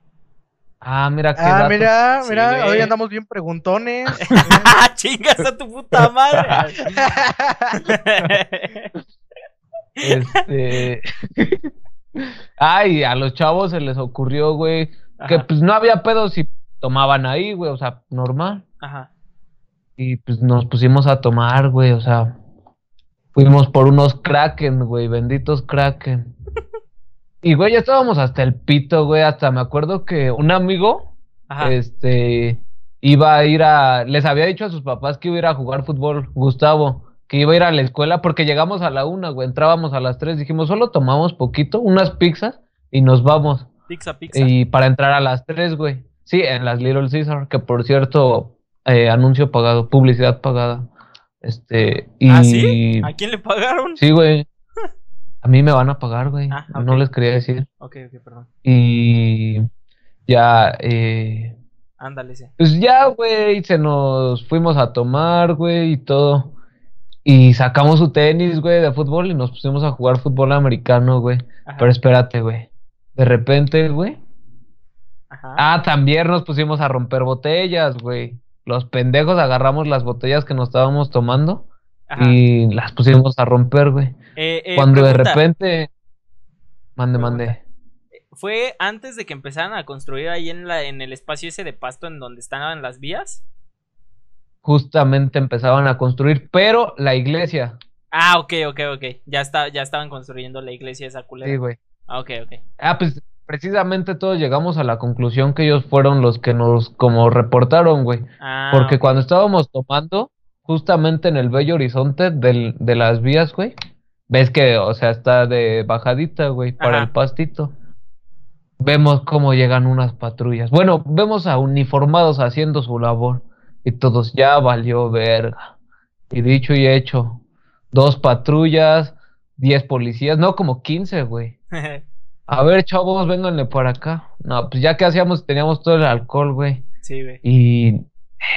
Ah, mira qué Ah, dato. mira, Sí, mira, hoy andamos bien preguntones. ¡Ah, chingas a tu puta madre! Este. Ay, a los chavos se les ocurrió, güey, que Ajá, pues no había pedos si tomaban ahí, güey, o sea, normal. ajá. Y pues nos pusimos a tomar, güey, o sea, fuimos por unos kraken, güey, benditos kraken. Y, güey, ya estábamos hasta el pito, güey, hasta me acuerdo que un amigo, Ajá. este, iba a ir a, les había dicho a sus papás que iba a ir a jugar fútbol, Gustavo, que iba a ir a la escuela porque llegamos a la una, güey, entrábamos a las tres, dijimos, solo tomamos poquito, unas pizzas y nos vamos. Pizza, pizza. Y para entrar a las tres, güey. Sí, en las Little Caesar, que por cierto, eh, anuncio pagado, publicidad pagada. Este, y... ¿Ah, sí? ¿A quién le pagaron? Sí, güey. A mí me van a pagar, güey. Ah, No les quería decir. Ok, ok, perdón. Y ya, eh, Ándale, sí. pues ya, güey, se nos fuimos a tomar, güey, y todo. Y sacamos su tenis, güey, de fútbol y nos pusimos a jugar fútbol americano, güey. Ajá. Pero espérate, güey. De repente, güey. Ajá. Ah, también nos pusimos a romper botellas, güey. Los pendejos agarramos las botellas que nos estábamos tomando Ajá. y las pusimos a romper, güey. Eh, eh, Cuando de repente... Mande, Pregunta. mande. ¿Fue antes de que empezaran a construir ahí en, la, en el espacio ese de pasto en donde estaban las vías? Justamente empezaban a construir, pero la iglesia. Ah, ok, ok, ok. Ya, está, ya estaban construyendo la iglesia esa culera. Sí, güey. Ah, ok, ok. Ah, pues precisamente todos llegamos a la conclusión que ellos fueron los que nos como reportaron, güey. Ah, Porque cuando estábamos tomando, justamente en el bello horizonte del, de las vías, güey, ves que, o sea, está de bajadita, güey, para Ajá. el pastito. Vemos cómo llegan unas patrullas. Bueno, vemos a uniformados haciendo su labor. Y todos, ya valió verga. Y dicho y hecho, dos patrullas, diez policías, no, como quince, güey. A ver, chavos, vénganle por acá. No, pues ya que hacíamos, teníamos todo el alcohol, güey. sí, güey. Y,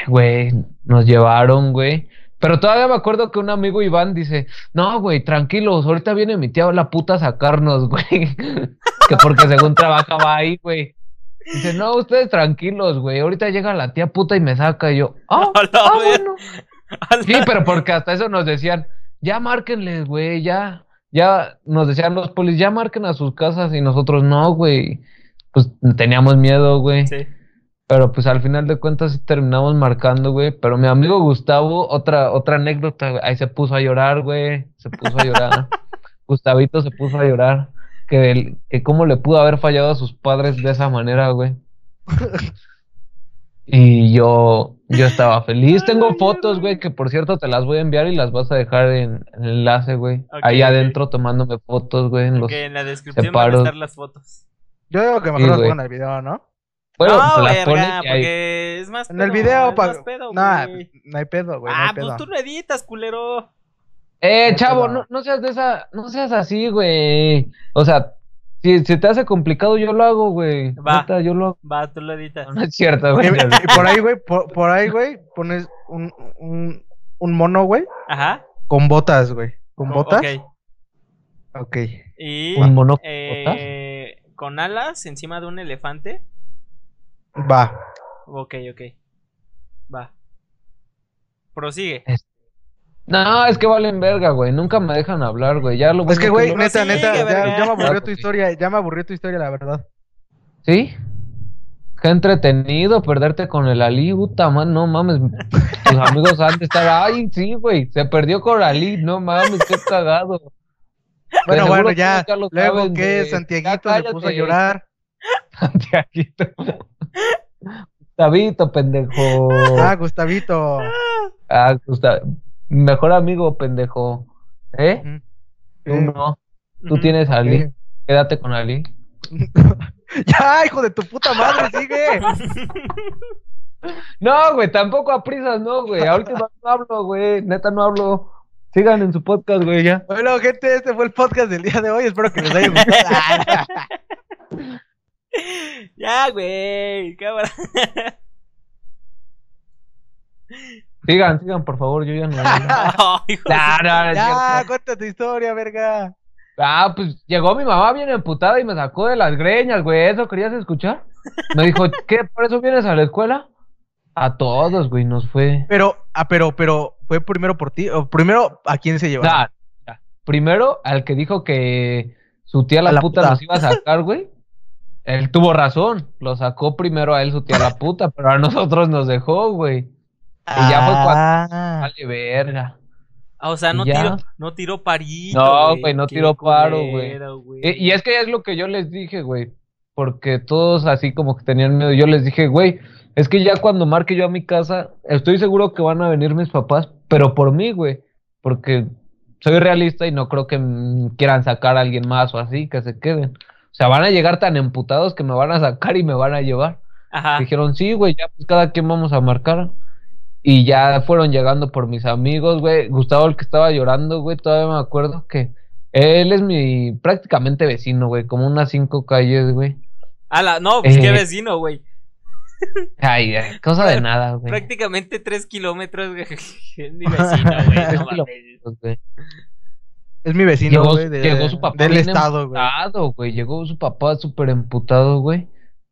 güey, nos llevaron, güey. Pero todavía me acuerdo que un amigo Iván dice, no, güey, tranquilos, ahorita viene mi tía la puta a sacarnos, güey. que porque según trabajaba ahí, güey. Dice, no, ustedes tranquilos, güey, ahorita llega la tía puta y me saca. Y yo, ah, ah, bueno. Sí, pero porque hasta eso nos decían, ya márquenles, güey, ya, ya, nos decían los polis, ya marquen a sus casas y nosotros no, güey. Pues teníamos miedo, güey. Sí. Pero pues al final de cuentas sí terminamos marcando, güey. Pero mi amigo Gustavo, otra, otra anécdota, güey, ahí se puso a llorar, güey. Se puso a llorar. Gustavito se puso a llorar. Que, el- que cómo le pudo haber fallado a sus padres de esa manera, güey. Y yo, yo estaba feliz. Tengo fotos, güey, que por cierto te las voy a enviar y las vas a dejar en, en el enlace, güey. Ahí adentro tomándome fotos, güey, en los... En la descripción van a separos. estar las fotos. Yo digo que mejor Sí, en el video, ¿no? Bueno, no, verga, porque es más En el pedo, video, es pa... más pedo, Nah, güey. no hay pedo, güey. no Ah, hay pedo. pues tú lo editas, culero. Eh, chavo, no, no seas de esa, no seas así, güey. O sea, si se te hace complicado, yo lo hago, güey. Va. Neta, yo lo hago. Va, tú lo editas. No, no es cierto, Y, güey. y por ahí, güey, por, por ahí, güey, pones un, un, un mono, güey, Ajá. con botas, güey. ¿Con botas? Ok. Ok. Y ¿Un mono con eh, con alas encima de un elefante. Va. Ok, ok. Va. Prosigue. No, es que valen verga, güey. Nunca me dejan hablar, güey. Ya lo Es que, güey, neta, neta, ya, me aburrió tu historia, ya me aburrió tu historia, la verdad. ¿Sí? Qué entretenido perderte con el Ali, puta man, no mames. Tus amigos han de estar, ay, sí, güey, se perdió con Ali, no mames, qué cagado. Bueno, bueno, que ya. Luego que de- Santiaguito se puso a llorar. Santiaguito. Gustavito, pendejo. Ah, Gustavito. Ah, Gusta- Mejor amigo, pendejo. ¿Eh? Tú Eh, no. Tú tienes a Ali. Quédate con Ali. Ya, hijo de tu puta madre, sigue. No, güey, tampoco a prisas, no, güey. A última no hablo, güey. Neta no hablo. Sigan en su podcast, güey, ya. Bueno, gente, este fue el podcast del día de hoy. Espero que les haya gustado. ya, güey. Cámara. Sigan, sigan, por favor, yo ya no. Ay, hijo de No, no, no ya, cuenta tu historia, verga. Ah, pues llegó mi mamá bien emputada y me sacó de las greñas, güey. ¿Eso querías escuchar? Me dijo, ¿qué? ¿Por eso vienes a la escuela? A todos, güey, nos fue. Pero, ah, pero, pero, ¿fue primero por ti? ¿O primero a quién se llevó? Nah, nah. Primero, al que dijo que su tía la, A la puta, puta. nos iba a sacar, güey. Él tuvo razón. Lo sacó primero a él su tía la puta, pero a nosotros nos dejó, güey. Y ya fue cuando. Ah. Vale, verga. Ah, o sea, no tiró, no tiró parito. No, güey, no tiró paro, güey. y es que es lo que yo les dije, güey. Porque todos así como que tenían miedo. Yo les dije, güey, es que ya cuando marque yo a mi casa, estoy seguro que van a venir mis papás, pero por mí, güey. Porque soy realista y no creo que mm, quieran sacar a alguien más o así, que se queden. O sea, van a llegar tan emputados que me van a sacar y me van a llevar. Ajá. Dijeron, sí, güey, ya pues cada quien vamos a marcar. Y ya fueron llegando por mis amigos, güey. Gustavo, el que estaba llorando, güey, todavía me acuerdo que él es mi prácticamente vecino, güey, como unas cinco calles, güey. Ala, no, pues qué Eh. vecino, güey. Ay, ay, cosa de nada, güey. Prácticamente tres kilómetros, güey. Es mi vecino, güey. No mames. Es mi vecino, Llegó, güey. de- llegó su papá Del estado, güey. emputado, güey. Llegó su papá súper emputado, güey.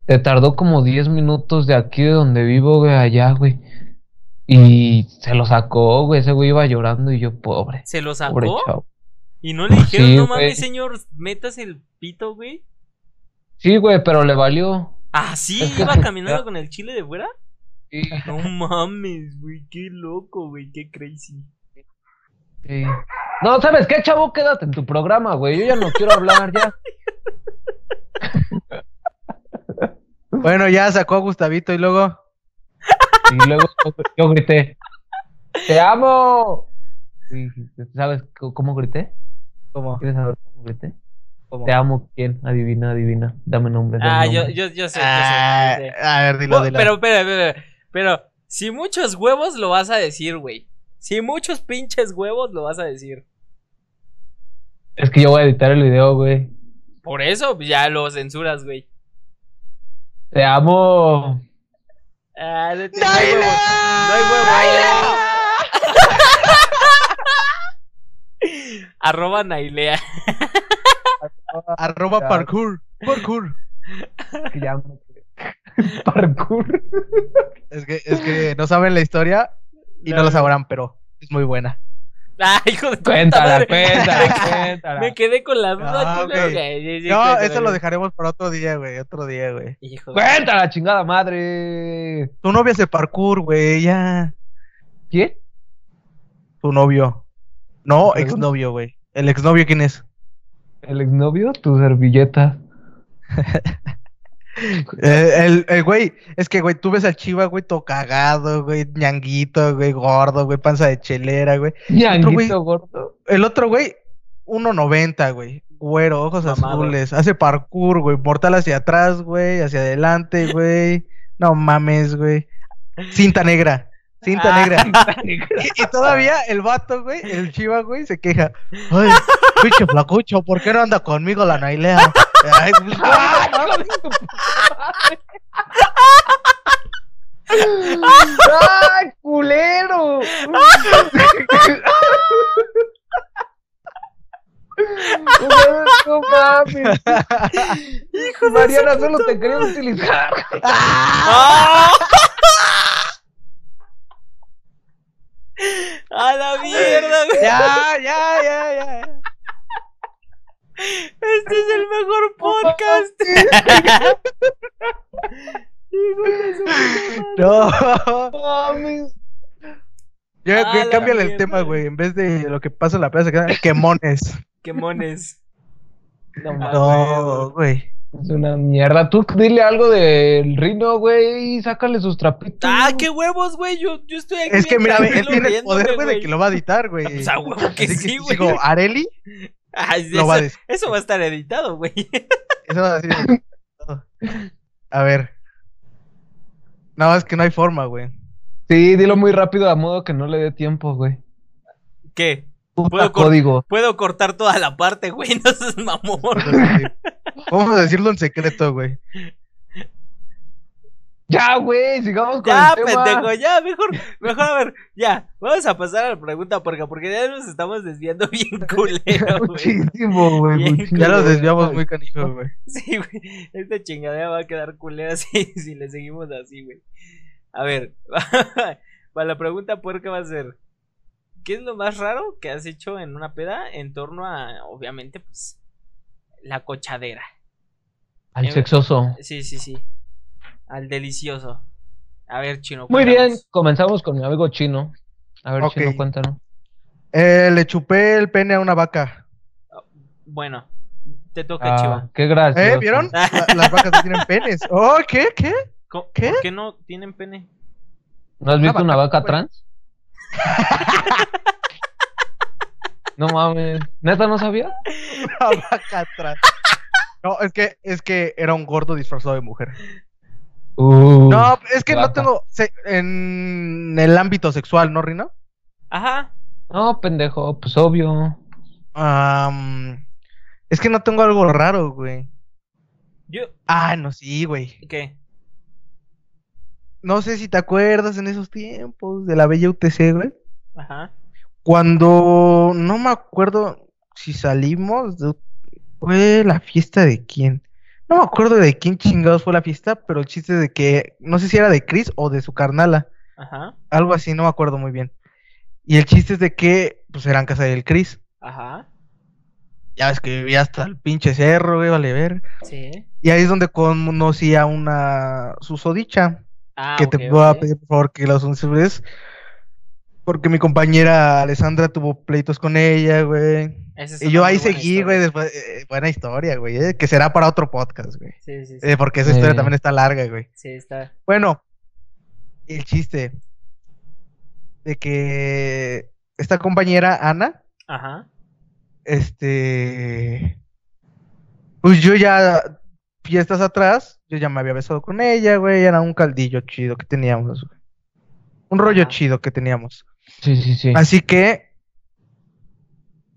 Se tardó como 10 minutos de aquí de donde vivo, güey, allá, güey. Y se lo sacó, güey. Ese güey iba llorando y yo, pobre. ¿Se lo Pobre sacó? chavo. Y no le dijeron, Sí, no güey. mames, señor, metas el pito, güey. Sí, güey, pero le valió. Ah, sí, Es que- iba caminando con el chile de fuera. Sí, No mames, güey, qué loco, güey, qué crazy. sí. No, ¿sabes qué, chavo? Quédate en tu programa, güey. Yo ya no quiero hablar, ya. Bueno, ya sacó a Gustavito y luego. Y luego yo, grité, ¡Te amo! Y, ¿Sabes cómo grité? ¿Cómo? ¿Quieres saber cómo grité? ¿Cómo? Te amo, ¿quién? Adivina, adivina. Dame nombre. dame Ah, yo, nombre. yo, yo sé, yo sé, Ah, yo sé. a ver, dilo, dilo. pero, pero, pero, pero, si muchos huevos lo vas a decir, güey. Si muchos pinches huevos lo vas a decir. Es que yo voy a editar el video, güey. Por eso pues, ya lo censuras, güey. Te amo. Ah, no, no hay huevo. No hay huevo. Arroba Nailea. Arroba parkour. Parkour. Que ya me- Parkour. Es que, es que no saben la historia y no, no. sabrán, pero es muy buena. Ah, hijo de tu puta Cuéntala, madre. cuéntala, cuéntala. Me quedé con la duda. Ah, culero. ok. Ok, sí, sí, No, cuéntala, eso lo dejaremos para otro día, güey. Otro día, güey. Hijo de- Cuéntala, chingada madre. Tu novia hace parkour, güey, ya. ¿Quién? Tu novio. No, exnovio, güey. ¿El exnovio quién es? ¿El exnovio? Tu servilleta. Eh, el, el güey, es que, güey, tú ves al chiva, güey, todo cagado, güey, ñanguito, güey, gordo, güey, panza de chelera, güey. Ñanguito güey. gordo. El otro, güey, 1.90, güey, güero, ojos azules, hace parkour, güey, mortal hacia atrás, güey, hacia adelante, güey. No mames, güey. Cinta negra, cinta Ah. negra. Y, y todavía el vato, güey, el chiva, güey, se queja. Ay, pinche flacucho, ¿por qué no anda conmigo la Nailea? Ay, pues, ¡Ay, no puta madre! ¡Ay, culero! No mames. Mariana, solo te quería utilizar. ¡Ah! ¡A la mierda, güey! Ya, ya, ya, ya. Este es el mejor podcast. De su puta madre. No. mames. Ya, que cámbiale el tema, güey. En vez de lo que pasa en la plaza, que quemones. Qué mones. No mames. No, güey. Es una mierda. Tú dile algo del Rino, güey, y sácale sus trapitos. ¡Ah, qué huevos, güey! Yo, yo estoy aquí. Es que mira, ve, él tiene el poder, güey, de que lo va a editar, güey. Pues a huevo que Así sí, güey. digo, Areli, Ay, lo va a eso, va a estar editado, güey. Eso va a decir. A ver. No, es que no hay forma, güey. Sí, dilo muy rápido a modo que no le dé tiempo, güey. ¿Qué? Puedo cor- código. Puedo cortar toda la parte, güey. No seas mamón. Vamos a decirlo en secreto, güey. Ya, güey, sigamos con Ya, el tema. pendejo, ya, mejor, mejor, a ver, ya, vamos a pasar a la pregunta, porque, porque ya nos estamos desviando bien culero, güey. Muchísimo, güey. Ya nos desviamos muy canijo, güey. Sí, güey, esta chingadera va a quedar culera si, si le seguimos así, güey. A ver, para la pregunta puerca va a ser, ¿qué es lo más raro que has hecho en una peda en torno a, obviamente, pues, la cochadera? Al sexoso. Sí, sí, sí, al delicioso. A ver, chino. Muy bien, comenzamos con mi amigo chino. A ver, Ok. chino, cuéntanos. Eh, le chupé el pene a una vaca. Bueno, te toca, Chiva. Ah, qué gracioso. ¿Eh? ¿Vieron? La- las vacas no tienen penes. Oh, ¿qué? ¿Qué? ¿Qué? ¿Por qué no tienen pene? ¿No has visto Una una vaca, vaca trans? No mames. ¿Neta no sabía? Atrás. No, es que, es que era un gordo disfrazado de mujer. Uh, No, es que no tengo. se- en el ámbito sexual, ¿no, Rino? Ajá. No, pendejo, pues obvio. Es que no tengo algo raro, güey. Yo, Ah, no, sí, güey. ¿qué? No sé si te acuerdas en esos tiempos de la bella UTC, güey. Ajá. Cuando no me acuerdo si salimos, de- fue la fiesta de quién. No me acuerdo de quién chingados fue la fiesta, pero el chiste de que no sé si era de Chris o de su carnala. Ajá. Algo así, no me acuerdo muy bien. Y el chiste es de que, pues eran casa del Chris. Ajá. Ya ves que vivía hasta el pinche cerro, güey, vale ver. Sí. Y ahí es donde conocí a una susodicha. Ah, que te voy a ok. pedir por favor que la unces. Porque mi compañera Alessandra tuvo pleitos con ella, güey. Es Y yo ahí seguí, güey, después. eh, buena historia, güey, eh, que será para otro podcast, güey. Sí, sí, sí. Eh, porque esa historia también está larga, güey. Sí, está. Bueno, el chiste de que esta compañera, Ana, Ajá. este. Pues yo ya, fiestas atrás, yo ya me había besado con ella, güey. Era un caldillo chido que teníamos, güey. Un rollo chido que teníamos. Sí, sí, sí. Así que,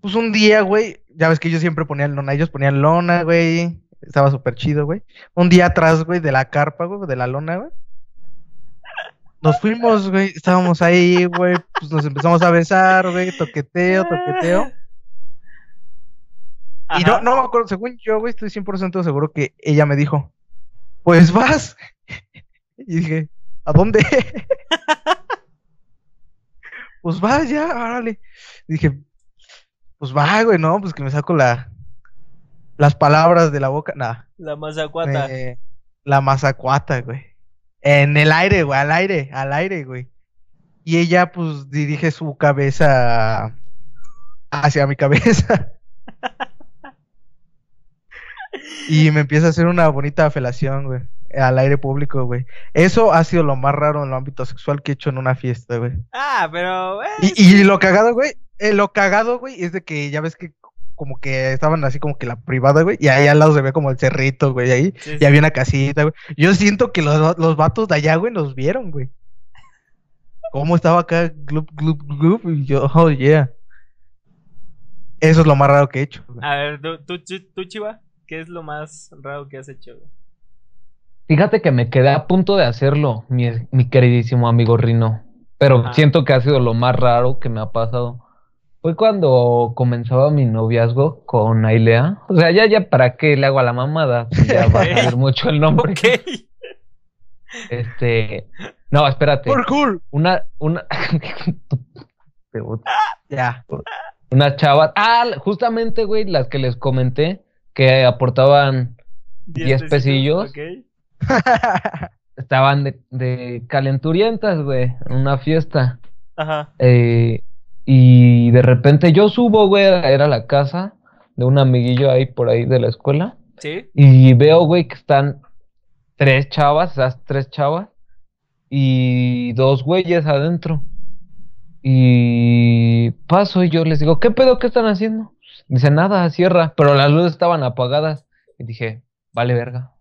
pues un día, güey, ya ves que yo siempre ponía lona, ellos ponían lona, güey. Estaba súper chido, güey. Un día atrás, güey, de la carpa, güey, de la lona, güey. Nos fuimos, güey, estábamos ahí, güey, pues nos empezamos a besar, güey, toqueteo, toqueteo. Y no, no me acuerdo, según yo, güey, estoy 100% seguro que ella me dijo, pues vas. Y dije, ¿a dónde? pues vas ya, órale. Y dije, pues va, güey, no, pues que me saco la, las palabras de la boca. Nada, La mazacuata. eh, la mazacuata, güey. En el aire, güey, al aire, al aire, güey. Y ella, pues, dirige su cabeza hacia mi cabeza. Y me empieza a hacer una bonita felación, güey. Al aire público, güey. Eso ha sido lo más raro en el ámbito sexual que he hecho en una fiesta, güey. Ah, pero. eh, Y, y lo cagado, güey. eh, lo cagado, güey, es de que ya ves que como que estaban así como que la privada, güey. Y ahí al lado se ve como el cerrito, güey. Ahí. sí, Y sí. había una casita, güey. Yo siento que los, los vatos de allá, güey, nos vieron, güey. Cómo estaba acá, glup, glup, glup. Y yo, oh, yeah. Eso es lo más raro que he hecho. güey. A ver, tú, tú, tú, tú, Chiva, ¿qué es lo más raro que has hecho? Fíjate que me quedé a punto de hacerlo, mi, mi queridísimo amigo Rino. Pero siento que ha sido lo más raro que me ha pasado. Fue cuando comenzaba mi noviazgo con Ailea. O sea, ya, ya, ¿para qué le hago a la mamada? Ya va a saber mucho el nombre. Este. No, espérate. Por cool. Una, una. Ya. Unas chavas. Ah, justamente, güey, las que les comenté que aportaban Diez pesillos. Ok. estaban de, de calenturientas, güey, en una fiesta. Ajá. Eh, y de repente yo subo, güey, era la casa de un amiguillo ahí por ahí de la escuela. Sí. Y veo, güey, que están tres chavas, esas tres chavas, y dos güeyes adentro. Y paso y yo les digo, ¿qué pedo? ¿Qué están haciendo? Dice, nada, cierra, pero las luces estaban apagadas. Y dije, vale, verga.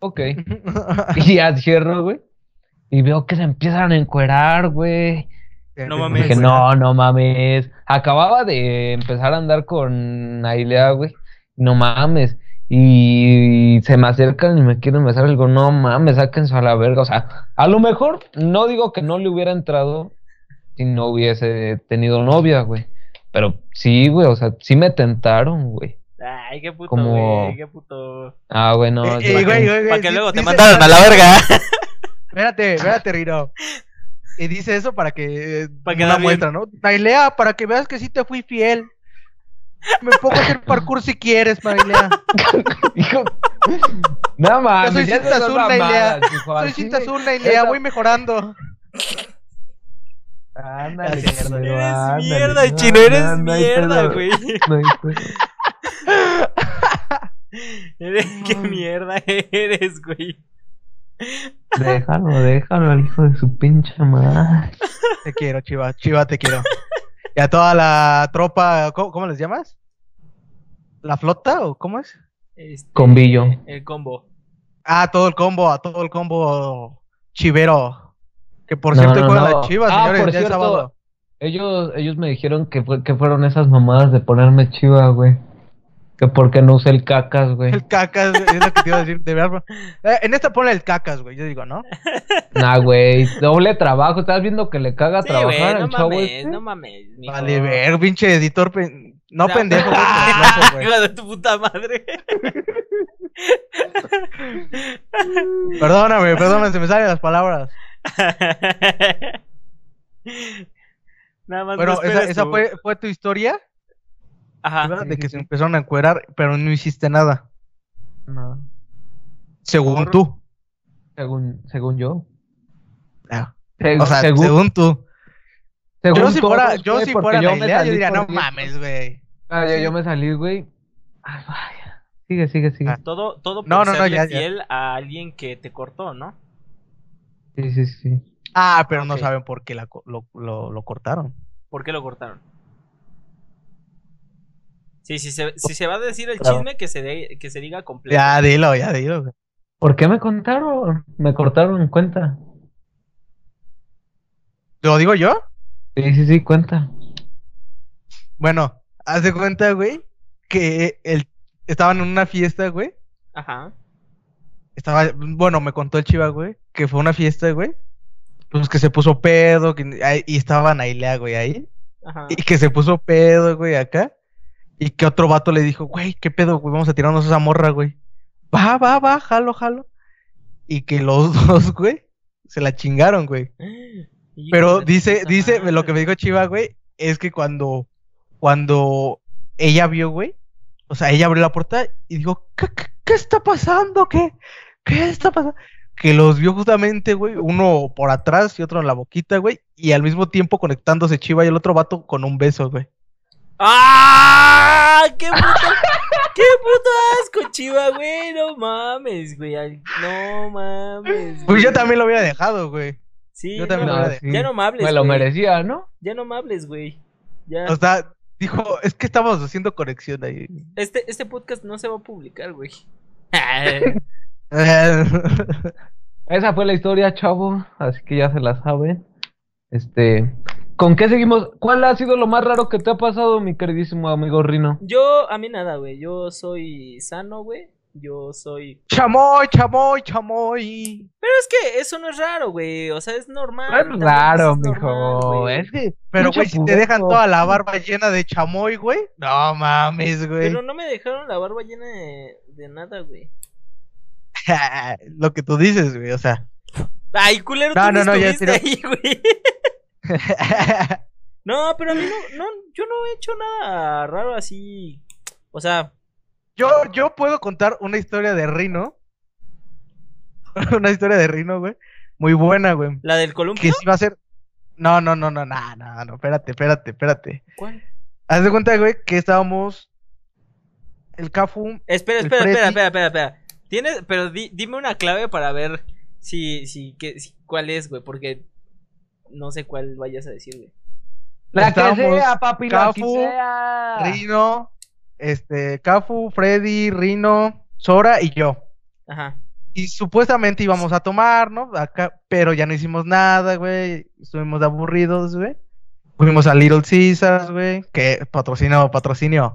Ok. Y ya cierro, güey. Y veo que se empiezan a encuerar, güey. No mames. Dije, no, no mames. Acababa de empezar a andar con Ailea, güey. No mames. Y se me acercan y me quieren besar. Y digo, no mames, sáquense a la verga. O sea, a lo mejor no digo que no le hubiera entrado si no hubiese tenido novia, güey. Pero sí, güey, o sea, sí me tentaron, güey. Ay, qué puto, Como- güey. Qué puto. Ah, güey, no. Eh, eh, que- güey, güey, Para güey, que luego te mandaron a la verga. Espérate, espérate, Rino. Y dice eso para que. eh, Para quedar bien. muestra, ¿no? Nailea, para que veas que sí te fui fiel. Me pongo a hacer parkour si quieres, Nailea. Hijo- No mames. soy ya cinta azul, Nailea. Soy cinta azul, Nailea, voy mejorando. Ándale, Eres ándale. mierda, No, chino, eres no, no hay mierda, güey. Qué mierda eres, güey. Déjalo, déjalo al hijo de su pinche madre. Te quiero, Chiva, Chiva, te quiero. Y a toda la tropa, ¿cómo, cómo les llamas? ¿La flota o cómo es? Este, Combillo. El combo. Ah, todo el combo, a todo el combo chivero. Que por No, cierto no, juegan no. las chivas, Ah, señores, por ya es cierto, sábado. Ellos, ellos me dijeron que, fue, que fueron esas mamadas de ponerme chiva, güey. Que porque no usé el cacas, güey. El cacas, es lo que te iba a decir. De verdad. Eh, en esta ponle el cacas, güey, yo digo, ¿no? Nah, güey. Doble trabajo. ¿Estás viendo que le caga Sí, trabajar no al chavo mames, este? no mames. mijo. Vale, ver, pinche editor. pen- No pendejo, güey. Hijo de tu puta madre. Perdóname, perdóname, se me salen las palabras. Nada más Bueno, no esa, esa fue, fue tu historia, Ajá. de que se empezaron a encuerar, pero no hiciste nada, No, según Por- tú. según, según yo. Ah, O sea, según, según tú. según Yo si fuera, yo si fuera yo me Nailea, yo salí diría, no mames, güey. Ah, yo, yo me salí, güey. Ay, vaya. Sigue, sigue, sigue. Ah. Todo, todo por No, no, no, serle ya, ya. fiel a alguien que te cortó, ¿no? Sí, sí, sí. Ah, pero no saben por qué la lo, lo, lo cortaron. ¿Por qué lo cortaron? Sí, si se, si se va a decir el Claro. chisme, que se, de- que se diga completo. Ya, dilo, ya, dilo. ¿Por qué me contaron? Me cortaron en cuenta. ¿Lo digo yo? Sí, sí, sí, cuenta. Bueno, haz de cuenta, güey, que el, estaban en una fiesta, güey. Ajá. Estaba, bueno, me contó el chiva, güey, que fue una fiesta, güey. Pues que se puso pedo, que, y estaba Nailea, güey, ahí. Ajá. Y que se puso pedo, güey, acá. Y que otro vato le dijo, güey, ¿qué pedo, güey? Vamos a tirarnos esa morra, güey. Va, va, va, jalo, jalo. Y que los dos, güey, se la chingaron, güey. Pero dice, dice, lo que me dijo Chiva, güey, es que cuando, cuando ella vio, güey, o sea, ella abrió la puerta y dijo, ¿qué, qué, qué está pasando? ¿Qué, qué está pasando? Que los vio justamente, güey, uno por atrás y otro en la boquita, güey, y al mismo tiempo conectándose Chiva y el otro vato con un beso, güey. ¡Ah! ¡Qué puto, qué puto asco, chiva, güey! No mames, güey. No mames. Pues yo también lo hubiera dejado, güey. Sí, yo también no, lo hubiera sí. ya no me hables, Me lo güey. merecía, ¿no? Ya no me hables, güey. Ya. O sea, dijo, es que estamos haciendo conexión ahí. Este, este podcast no se va a publicar, güey. Esa fue la historia, chavo. Así que ya se la saben. Este. ¿Con qué seguimos? ¿Cuál ha sido lo más raro que te ha pasado, mi queridísimo amigo Rino? Yo, a mí nada, güey. Yo soy sano, güey. Yo soy. chamoy, chamoy, chamoy. Pero es que eso no es raro, güey. O sea, es normal. No es raro, es normal, mijo. Es que. Pero, güey, si te dejan toda la barba llena de chamoy, güey. No mames, güey. Pero no me dejaron la barba llena de, de nada, güey. Lo que tú dices, güey, o sea. Ay, culero, No, tú no, no, ya ahí, güey. No, pero a mí no, no, yo no he hecho nada raro así. O sea, yo, yo puedo contar una historia de Rino. una historia de Rino, güey. Muy buena, güey. la del columpio. Que sí va a ser. No, no, no, no, no, no, no, espérate, espérate, espérate. ¿Cuál? Haz de cuenta, güey, que estábamos. El Cafu. Espera, espera, espera, espera, espera, espera. Tienes, pero di- dime una clave para ver si, si, que, si- cuál es, güey, porque no sé cuál vayas a decir, güey. La que sea, papi, la que sea. Rino, este, Cafu, Freddy, Rino, Sora y yo. Ajá. Y supuestamente íbamos a tomar, ¿no? Acá, pero ya no hicimos nada, güey. Estuvimos aburridos, güey. Fuimos a Little Caesars, güey. Que patrocinó, patrocinio.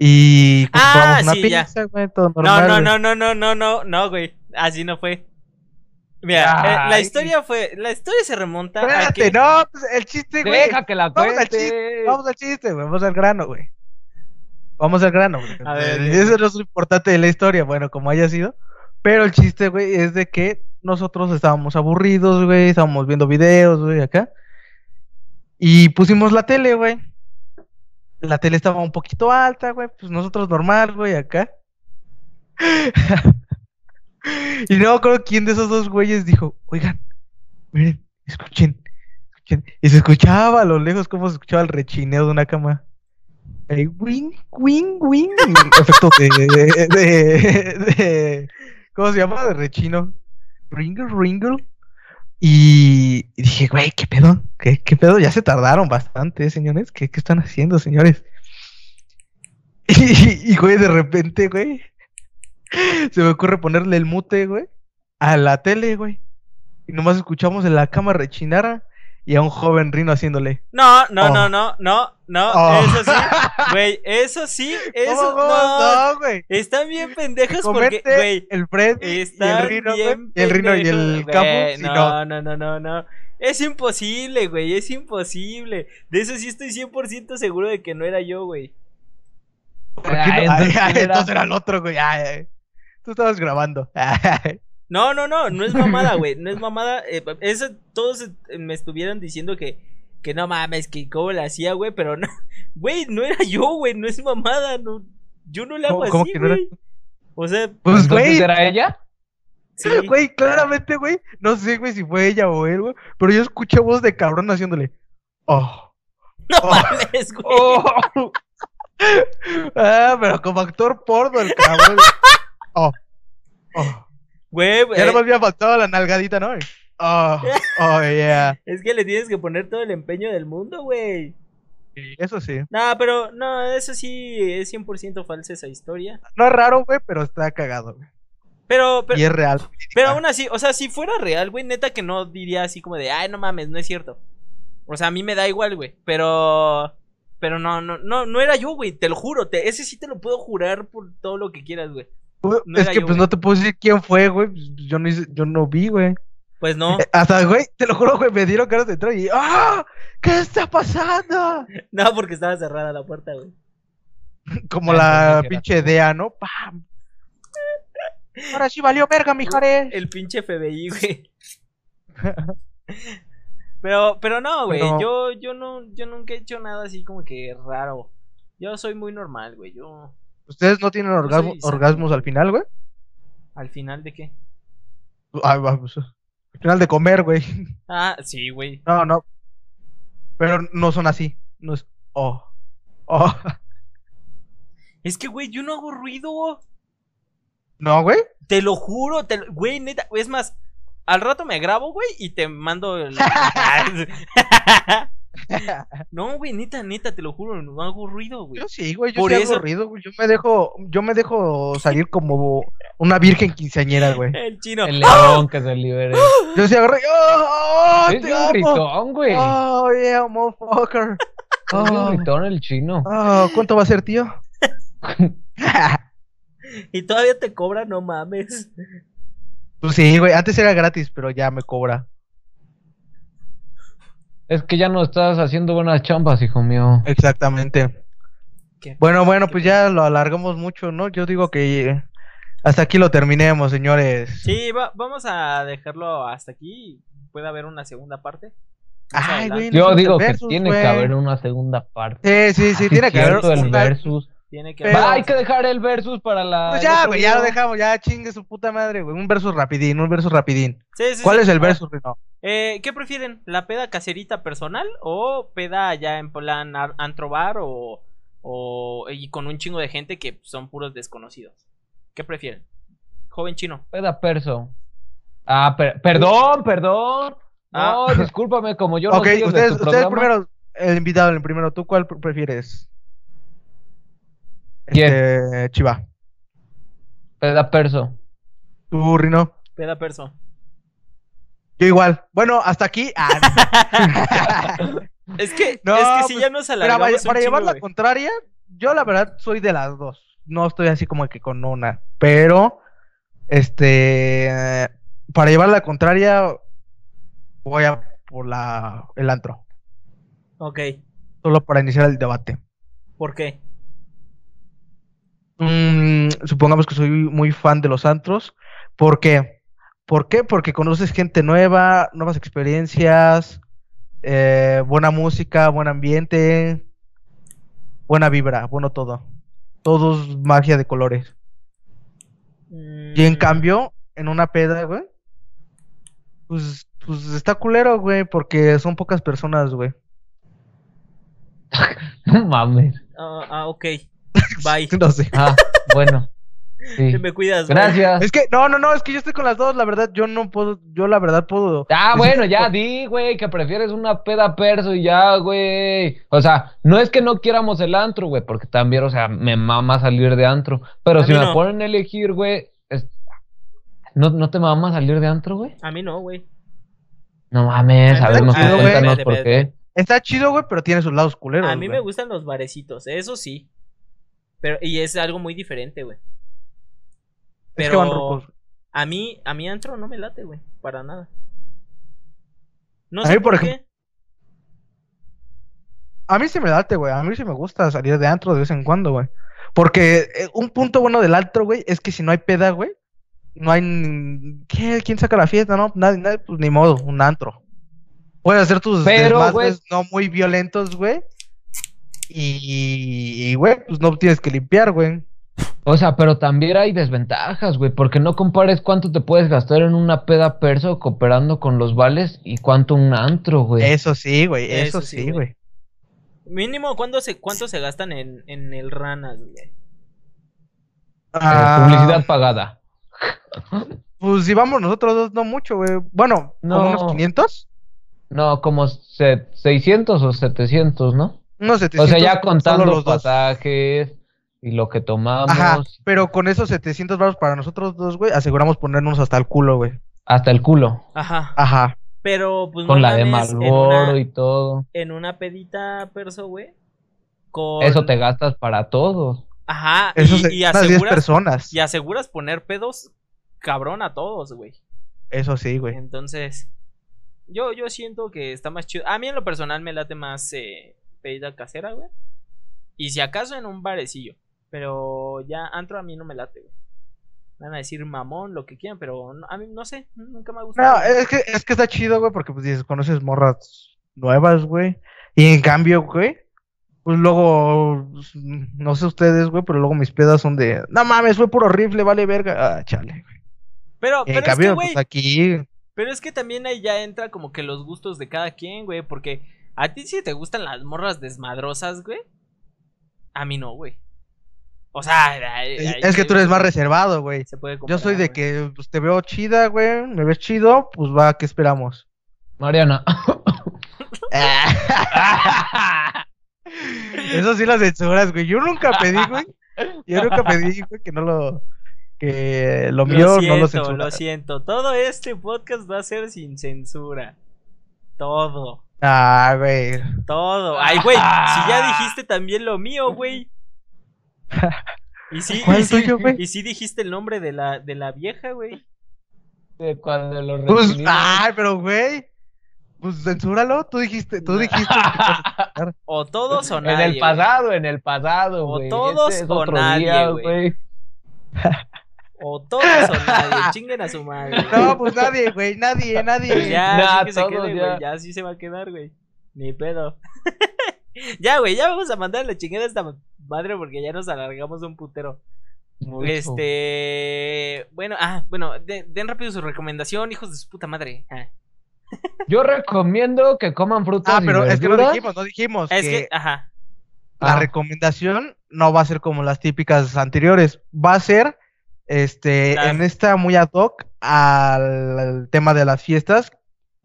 Y pues Ah, compramos una sí, ya. pizza, güey. Todo No, normal, no, no, no, no, no, no, no, güey. Así no fue. Mira, eh, la historia fue, la historia se remonta a Espérate, que no, pues, el chiste, güey. Deja que la Vamos al cuente. chiste, vamos al chiste, güey. Vamos al grano, güey. Vamos al grano, güey. A ver, Eh. Eso no es lo importante de la historia, bueno, como haya sido. Pero el chiste, güey, es de que nosotros estábamos aburridos, güey. Estábamos viendo videos, güey, acá. Y pusimos la tele, güey. La tele estaba un poquito alta, güey. Pues nosotros normal, güey, acá. y no me acuerdo quién de esos dos güeyes dijo, oigan, miren, escuchen, escuchen. Y se escuchaba a lo lejos cómo se escuchaba el rechineo de una cama. Wing, wing, wing. Efecto de, de, de, de- ¿Cómo se llama? De rechino. Ringle, ringle. Y, dije, güey, ¿qué pedo? ¿Qué, ¿Qué pedo? Ya se tardaron bastante, ¿eh, señores. ¿Qué, qué están haciendo, señores? Y, güey, de repente, güey, se me ocurre ponerle el mute, güey, a la tele, güey. Y nomás escuchamos en la cama rechinar y a un joven rino haciéndole. No, no, Oh. no, no, no, no, Oh. eso sí, güey, eso sí, eso no. No, güey. Están bien pendejos porque, güey, el Fred y el Rino, güey, bien y el Rino y el sí, no, no. no, no, no, no. Es imposible, güey, es imposible. De eso sí estoy 100% seguro de que no era yo, güey. ¿Por qué Ay, no? Ay, entonces, entonces era el otro, güey. Tú estabas grabando. Ay. No, no, no, no es mamada, güey. No es mamada. Eh, eso, todos eh, me estuvieron diciendo que, que no mames, que cómo la hacía, güey, pero no. Güey, no era yo, güey, no es mamada. No, yo no le hago ¿Cómo- así, que no era güey. O sea, Pues, güey, ¿era ella? sí. güey, claramente, güey. No sé, güey, si fue ella o él, güey. Pero yo escuché voz de cabrón haciéndole. Oh. No Oh. mames, güey. Oh. ah, pero como actor porno, el cabrón. Oh. Oh. Güey, güey, Ya no me había faltado la nalgadita, ¿no? Oh, oh, yeah. es que le tienes que poner todo el empeño del mundo, güey. Sí, Eso sí. No, pero no, eso sí es 100% falsa esa historia. No es raro, güey, pero está cagado, güey. Pero, pero, Y es real. pero aún así, o sea, si fuera real, güey, neta que no diría así como de, ay, no mames, no es cierto. O sea, a mí me da igual, güey, pero... Pero no, no, no, no era yo, güey, te lo juro, te, ese sí te lo puedo jurar por todo lo que quieras, güey. No es que yo, pues güey. no te puedo decir quién fue, güey. pues, Yo no, hice- yo no vi, güey. Pues no, Eh, Hasta, güey, te lo juro, güey, me dieron ganas de entrar y ¡Ah! ¿Qué está pasando? no, porque estaba cerrada la puerta, güey. Como la pinche idea, ¿no? ¡Pam! Ahora sí valió verga, mijares. El pinche FBI, güey. Pero, pero no, güey, yo, yo no, yo nunca he hecho nada así como que raro. Yo soy muy normal, güey, yo... ¿Ustedes no tienen orgasmo- orgasmos al final, güey? ¿Al final de qué? Ah, va, pues, al final de comer, güey. Ah, sí, güey. No, no. Pero no son así. No es. Oh. Oh. Es que, güey, yo no hago ruido. No, güey. Te lo juro, te lo- güey, neta. Es más, al rato me grabo, güey, y te mando el... no, güey, neta, neta, te lo juro, no hago ruido, güey. Yo sí, güey. Yo Por sí eso- hago ruido, güey. Yo me dejo, yo me dejo salir como una virgen quinceañera, güey. El chino. El león que se libere. Yo sí agarro. y, ¡Oh! oh, Es te un amo! gritón, güey. Oh, yeah, motherfucker. Es un Oh, gritón el chino. oh, ¿Cuánto va a ser, tío? Y todavía te cobra, no mames. pues sí, güey. Antes era gratis, pero ya me cobra. Es que ya no estás haciendo buenas chambas, hijo mío. Exactamente. ¿Qué? Bueno, bueno, pues ya lo alargamos mucho, ¿no? Yo digo que eh, hasta aquí lo terminemos, señores. Sí, va- vamos a dejarlo hasta aquí. Puede haber una segunda parte. Ay, güey. Yo digo que tiene güey. que haber una segunda parte. Sí, sí, sí, Ah, tiene que haber. cierto, el versus. Tiene que Pero- Va, hay que dejar el versus para la. Pues ya, güey, ya lo video. dejamos, ya chingue su puta madre, güey. Un versus rapidín, un versus rapidín. Sí, sí, ¿Cuál sí. es el versus, Rino? Eh, ¿Qué prefieren? ¿La peda caserita personal o peda ya en plan ar- antro bar o, o y con un chingo de gente que son puros desconocidos? ¿Qué prefieren? Joven chino. Peda perso. Ah, per- perdón, perdón. No, Ah. discúlpame, como yo no ok, ustedes, tu ustedes programa. primero, el invitado, el primero, ¿tú cuál pre- prefieres? ¿Quién? Este, Chiva. Peda perso. ¿Tú, Rino? Peda perso. Yo igual. Bueno, hasta aquí. Ah, Es que, No, es que si pues, ya nos alargamos para chingo, llevar la contraria, yo la verdad soy de las dos. No estoy así como que con una. Pero, este, para llevar la contraria, voy a por la, el antro. Ok, Solo para iniciar el debate. ¿por qué? Mm, supongamos que soy muy fan de los antros. ¿Por qué? ¿Por qué? Porque conoces gente nueva, nuevas experiencias, eh, buena música, buen ambiente, buena vibra, bueno todo. Todo es magia de colores. Y en Mm, cambio, en una peda, güey, pues, pues está culero, güey, porque son pocas personas, güey. No mames. Ah, ah, ok. Bye. No sé. Ah, bueno. Sí. Te me cuidas, güey. Gracias. Es que, no, no, no, es que yo estoy con las dos, la verdad, yo no puedo, yo la verdad puedo. Ah, bueno, ya di, güey, que prefieres una peda perso y ya, güey. O sea, no es que no quieramos el antro, güey, porque también, o sea, me mama salir de antro. Pero A si me no. ponen a elegir, güey, es- ¿no, ¿no te mama salir de antro, güey? A mí no, güey. No mames, a ver, gusta, güey. cuéntanos por qué. Está chido, güey, pero tiene sus lados culeros. A mí me gustan los barecitos, eso sí. Pero, y es algo muy diferente, güey. Es que van Pero rucos. a mí, a mí antro no me late, güey. Para nada. No A sé mí, por qué. A mí sí me late, güey. A mí sí me gusta salir de antro de vez en cuando, güey. Porque eh, un punto bueno del antro, güey, es que si no hay peda, güey, no hay. ¿qué? ¿Quién saca la fiesta, no? Nadie, nadie, pues ni modo, un antro. Puedes hacer tus Pero, no muy violentos, güey. Y, y, güey, pues no tienes que limpiar, güey. O sea, pero también hay desventajas, güey, porque no compares cuánto te puedes gastar en una peda perso cooperando con los vales y cuánto un antro, güey. Eso sí, güey, eso, Eso sí, güey. Mínimo, ¿cuánto se, cuánto se gastan en, en el Ranas, güey? Eh, Ah, publicidad pagada. Pues si vamos nosotros dos, no mucho, güey. Bueno, No. como unos 500. No, como se- 600 o 700, ¿no? Unos 700. O sea, ya contando los dos. pasajes y lo que tomamos, Ajá, pero con esos 700 baros para nosotros dos, güey, aseguramos ponernos hasta el culo, güey. hasta el culo, Ajá. Ajá. Pero, pues con no la de Malboro y todo. en una pedita perso, güey. Con... Eso te gastas para todos. Ajá. Eso y, se- y unas 10 aseguras, personas. y aseguras poner pedos cabrón a todos, güey. Eso sí, güey. Entonces, yo, yo siento que está más chido. A mí en lo personal me late más eh, pedida casera, güey. Y si acaso en un barecillo. Pero ya antro a mí no me late, güey. Van a decir mamón, lo que quieran, pero no- a mí no sé, nunca me ha gustado. No, es que, es que está chido, güey, porque pues dices, conoces morras nuevas, güey. Y en cambio, güey, pues luego, pues, no sé ustedes, güey, pero luego mis pedas son de, no mames, fue puro rifle, vale verga. Ah, chale, güey. Pero, En pero es que, cambio, güey, pues aquí, pero es que también ahí ya entra como que los gustos de cada quien, güey. Porque a ti sí te gustan las morras desmadrosas, güey. A mí no, güey. O sea, ahí- es, ahí que tú eres más reservado, güey. se puede Yo soy de güey. que pues, te veo chida, güey, me ves chido, pues va, ¿qué esperamos? Mariana. Eso sí las censuras, güey. Yo nunca pedí, güey. Yo nunca pedí, güey, que no lo. Que lo mío Lo no siento, lo lo, censura. siento. Todo este podcast va a ser sin censura. Todo, Ah, güey. todo. Ay, güey, si ya dijiste también lo mío, güey. Y sí, ¿Cuál y sí, tuyo, güey? y sí dijiste el nombre de la, de la vieja, güey. De cuando lo Pues, ay, pero, güey. Pues censúralo. Tú dijiste, tú dijiste. que- O todos o en nadie. el güey. pasado, en el pasado, O güey. todos Este es o otro nadie, día, güey. O todos o nadie. Chinguen a su madre. güey. No, pues nadie, güey. Nadie, nadie. Pues ya, Nah, así que se quede, ya. güey. Ya así se va a quedar, güey. Ni pedo. ya, güey, ya vamos a mandar la chingada a esta madre porque ya nos alargamos un putero. Mucho. Este. Bueno, ah, bueno, de- den rápido su recomendación, hijos de su puta madre. Ah. Yo recomiendo que coman frutas Ah, pero y es que no dijimos, no dijimos. Es que que, ajá. la Ah. recomendación no va a ser como las típicas anteriores. Va a ser, este, Las- en esta muy ad hoc al, al tema de las fiestas.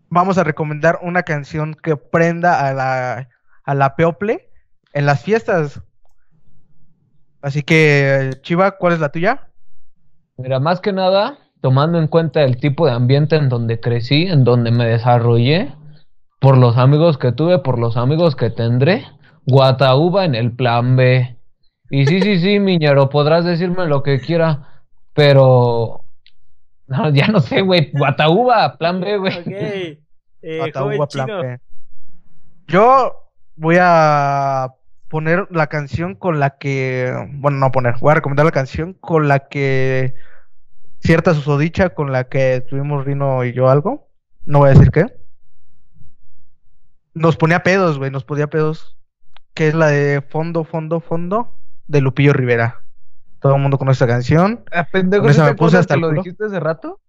Vamos a recomendar una canción que prenda a la, a la people en las fiestas. Así que, Chiva, ¿cuál es la tuya? Mira, más que nada, tomando en cuenta el tipo de ambiente en donde crecí, en donde me desarrollé, por los amigos que tuve, por los amigos que tendré, Guatauba en el plan B. Y sí, sí, sí, miñero, podrás decirme lo que quiera, pero... No, ya no sé, güey, Guatauba, plan B, güey. Ok. Eh, plan chino. B. Yo voy a poner la canción con la que, bueno, no poner, voy a recomendar la canción con la que cierta susodicha con la que tuvimos Rino y yo algo, no voy a decir qué. Nos ponía pedos, güey, nos ponía pedos, que es la de Fondo, Fondo, Fondo de Lupillo Rivera. Todo el mundo conoce esa canción. Ah, pendejo, Con esa ¿sí te me puse hasta que lo culo. dijiste hace rato?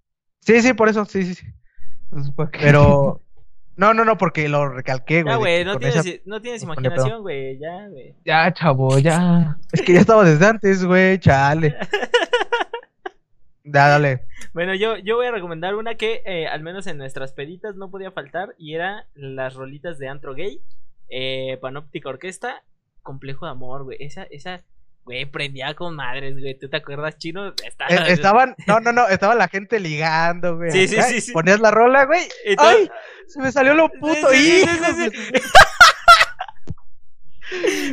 Sí, sí, por eso, sí, sí, sí. Pues. Pero no, no, no, porque lo recalqué, güey. Ya, güey, no tienes, esa- no tienes imaginación, güey. Ya, güey. Ya, chavo, ya. Es que ya estaba desde antes, güey, chale. Ya, dale. Bueno, yo, yo voy a recomendar una que eh, al menos en nuestras peditas no podía faltar y era las rolitas de Antro Gay, eh, Panóptica Orquesta, Complejo de Amor, güey. Esa, esa, güey, prendía con madres, güey. ¿Tú te acuerdas, chino? Está- Eh, estaban, no, no, no, estaba la gente ligando, güey. Sí, sí, sí, sí. Ponías la rola, güey. Y ¡Ay! Se me salió lo puto. Sí, sí,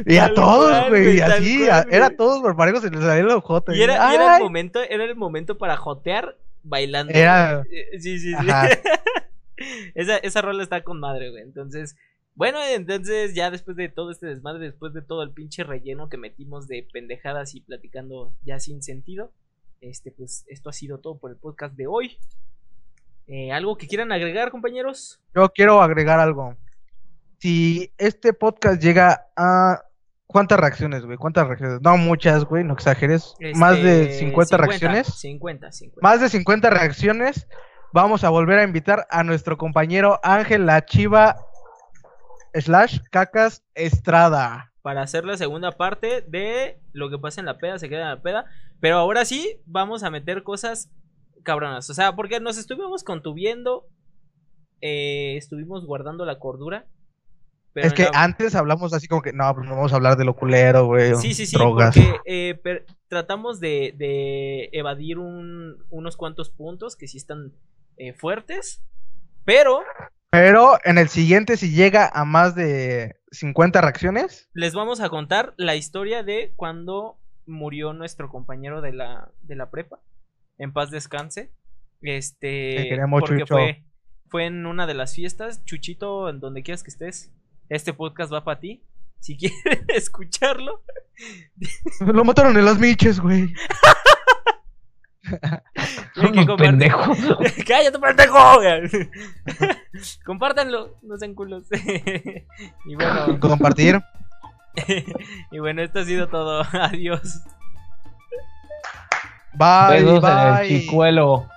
Y a todos, güey, tal así, cual, a- era güey. todos por parejo, se les salió lo joto. Y era, y era el momento, era el momento para jotear bailando. Era-. Eh, Sí, sí, sí. Esa, esa rola está con madre, güey. Entonces, bueno, entonces ya después de todo este desmadre, después de todo el pinche relleno que metimos de pendejadas y platicando ya sin sentido, este, pues esto ha sido todo por el podcast de hoy. Eh, ¿Algo que quieran agregar, compañeros? Yo quiero agregar algo. Si este podcast llega a. ¿Cuántas reacciones, güey? ¿Cuántas reacciones? No muchas, güey, no exageres. Más de Este, 50, reacciones. 50, 50. Más de 50 reacciones. Vamos a volver a invitar a nuestro compañero Ángel La Chiva slash Cacas Estrada. para hacer la segunda parte de lo que pasa en la peda, se queda en la peda. Pero ahora sí, vamos a meter cosas cabronas. O sea, porque nos estuvimos contuviendo, eh, estuvimos guardando la cordura. Pero es que la- antes hablamos así como que, no, pues no vamos a hablar de lo culero, güey. Sí, sí, sí, Drogas. porque eh, per- tratamos de, de evadir un- unos cuantos puntos que sí están eh, fuertes. Pero Pero en el siguiente, si llega a más de 50 reacciones, les vamos a contar la historia de cuando murió nuestro compañero de la, de la prepa. En paz descanse. Este. Te queremos, porque Chucho. fue, fue en una de las fiestas. Chuchito, en donde quieras que estés. Este podcast va para ti. Si quieres escucharlo. lo mataron en las miches, güey. que Unos compart- pendejos. ¡Cállate, pendejo! Compártanlo, no sean culos. y bueno, Compartir. y bueno, esto ha sido todo. Adiós. Bye, Besos en el bye. chicuelo.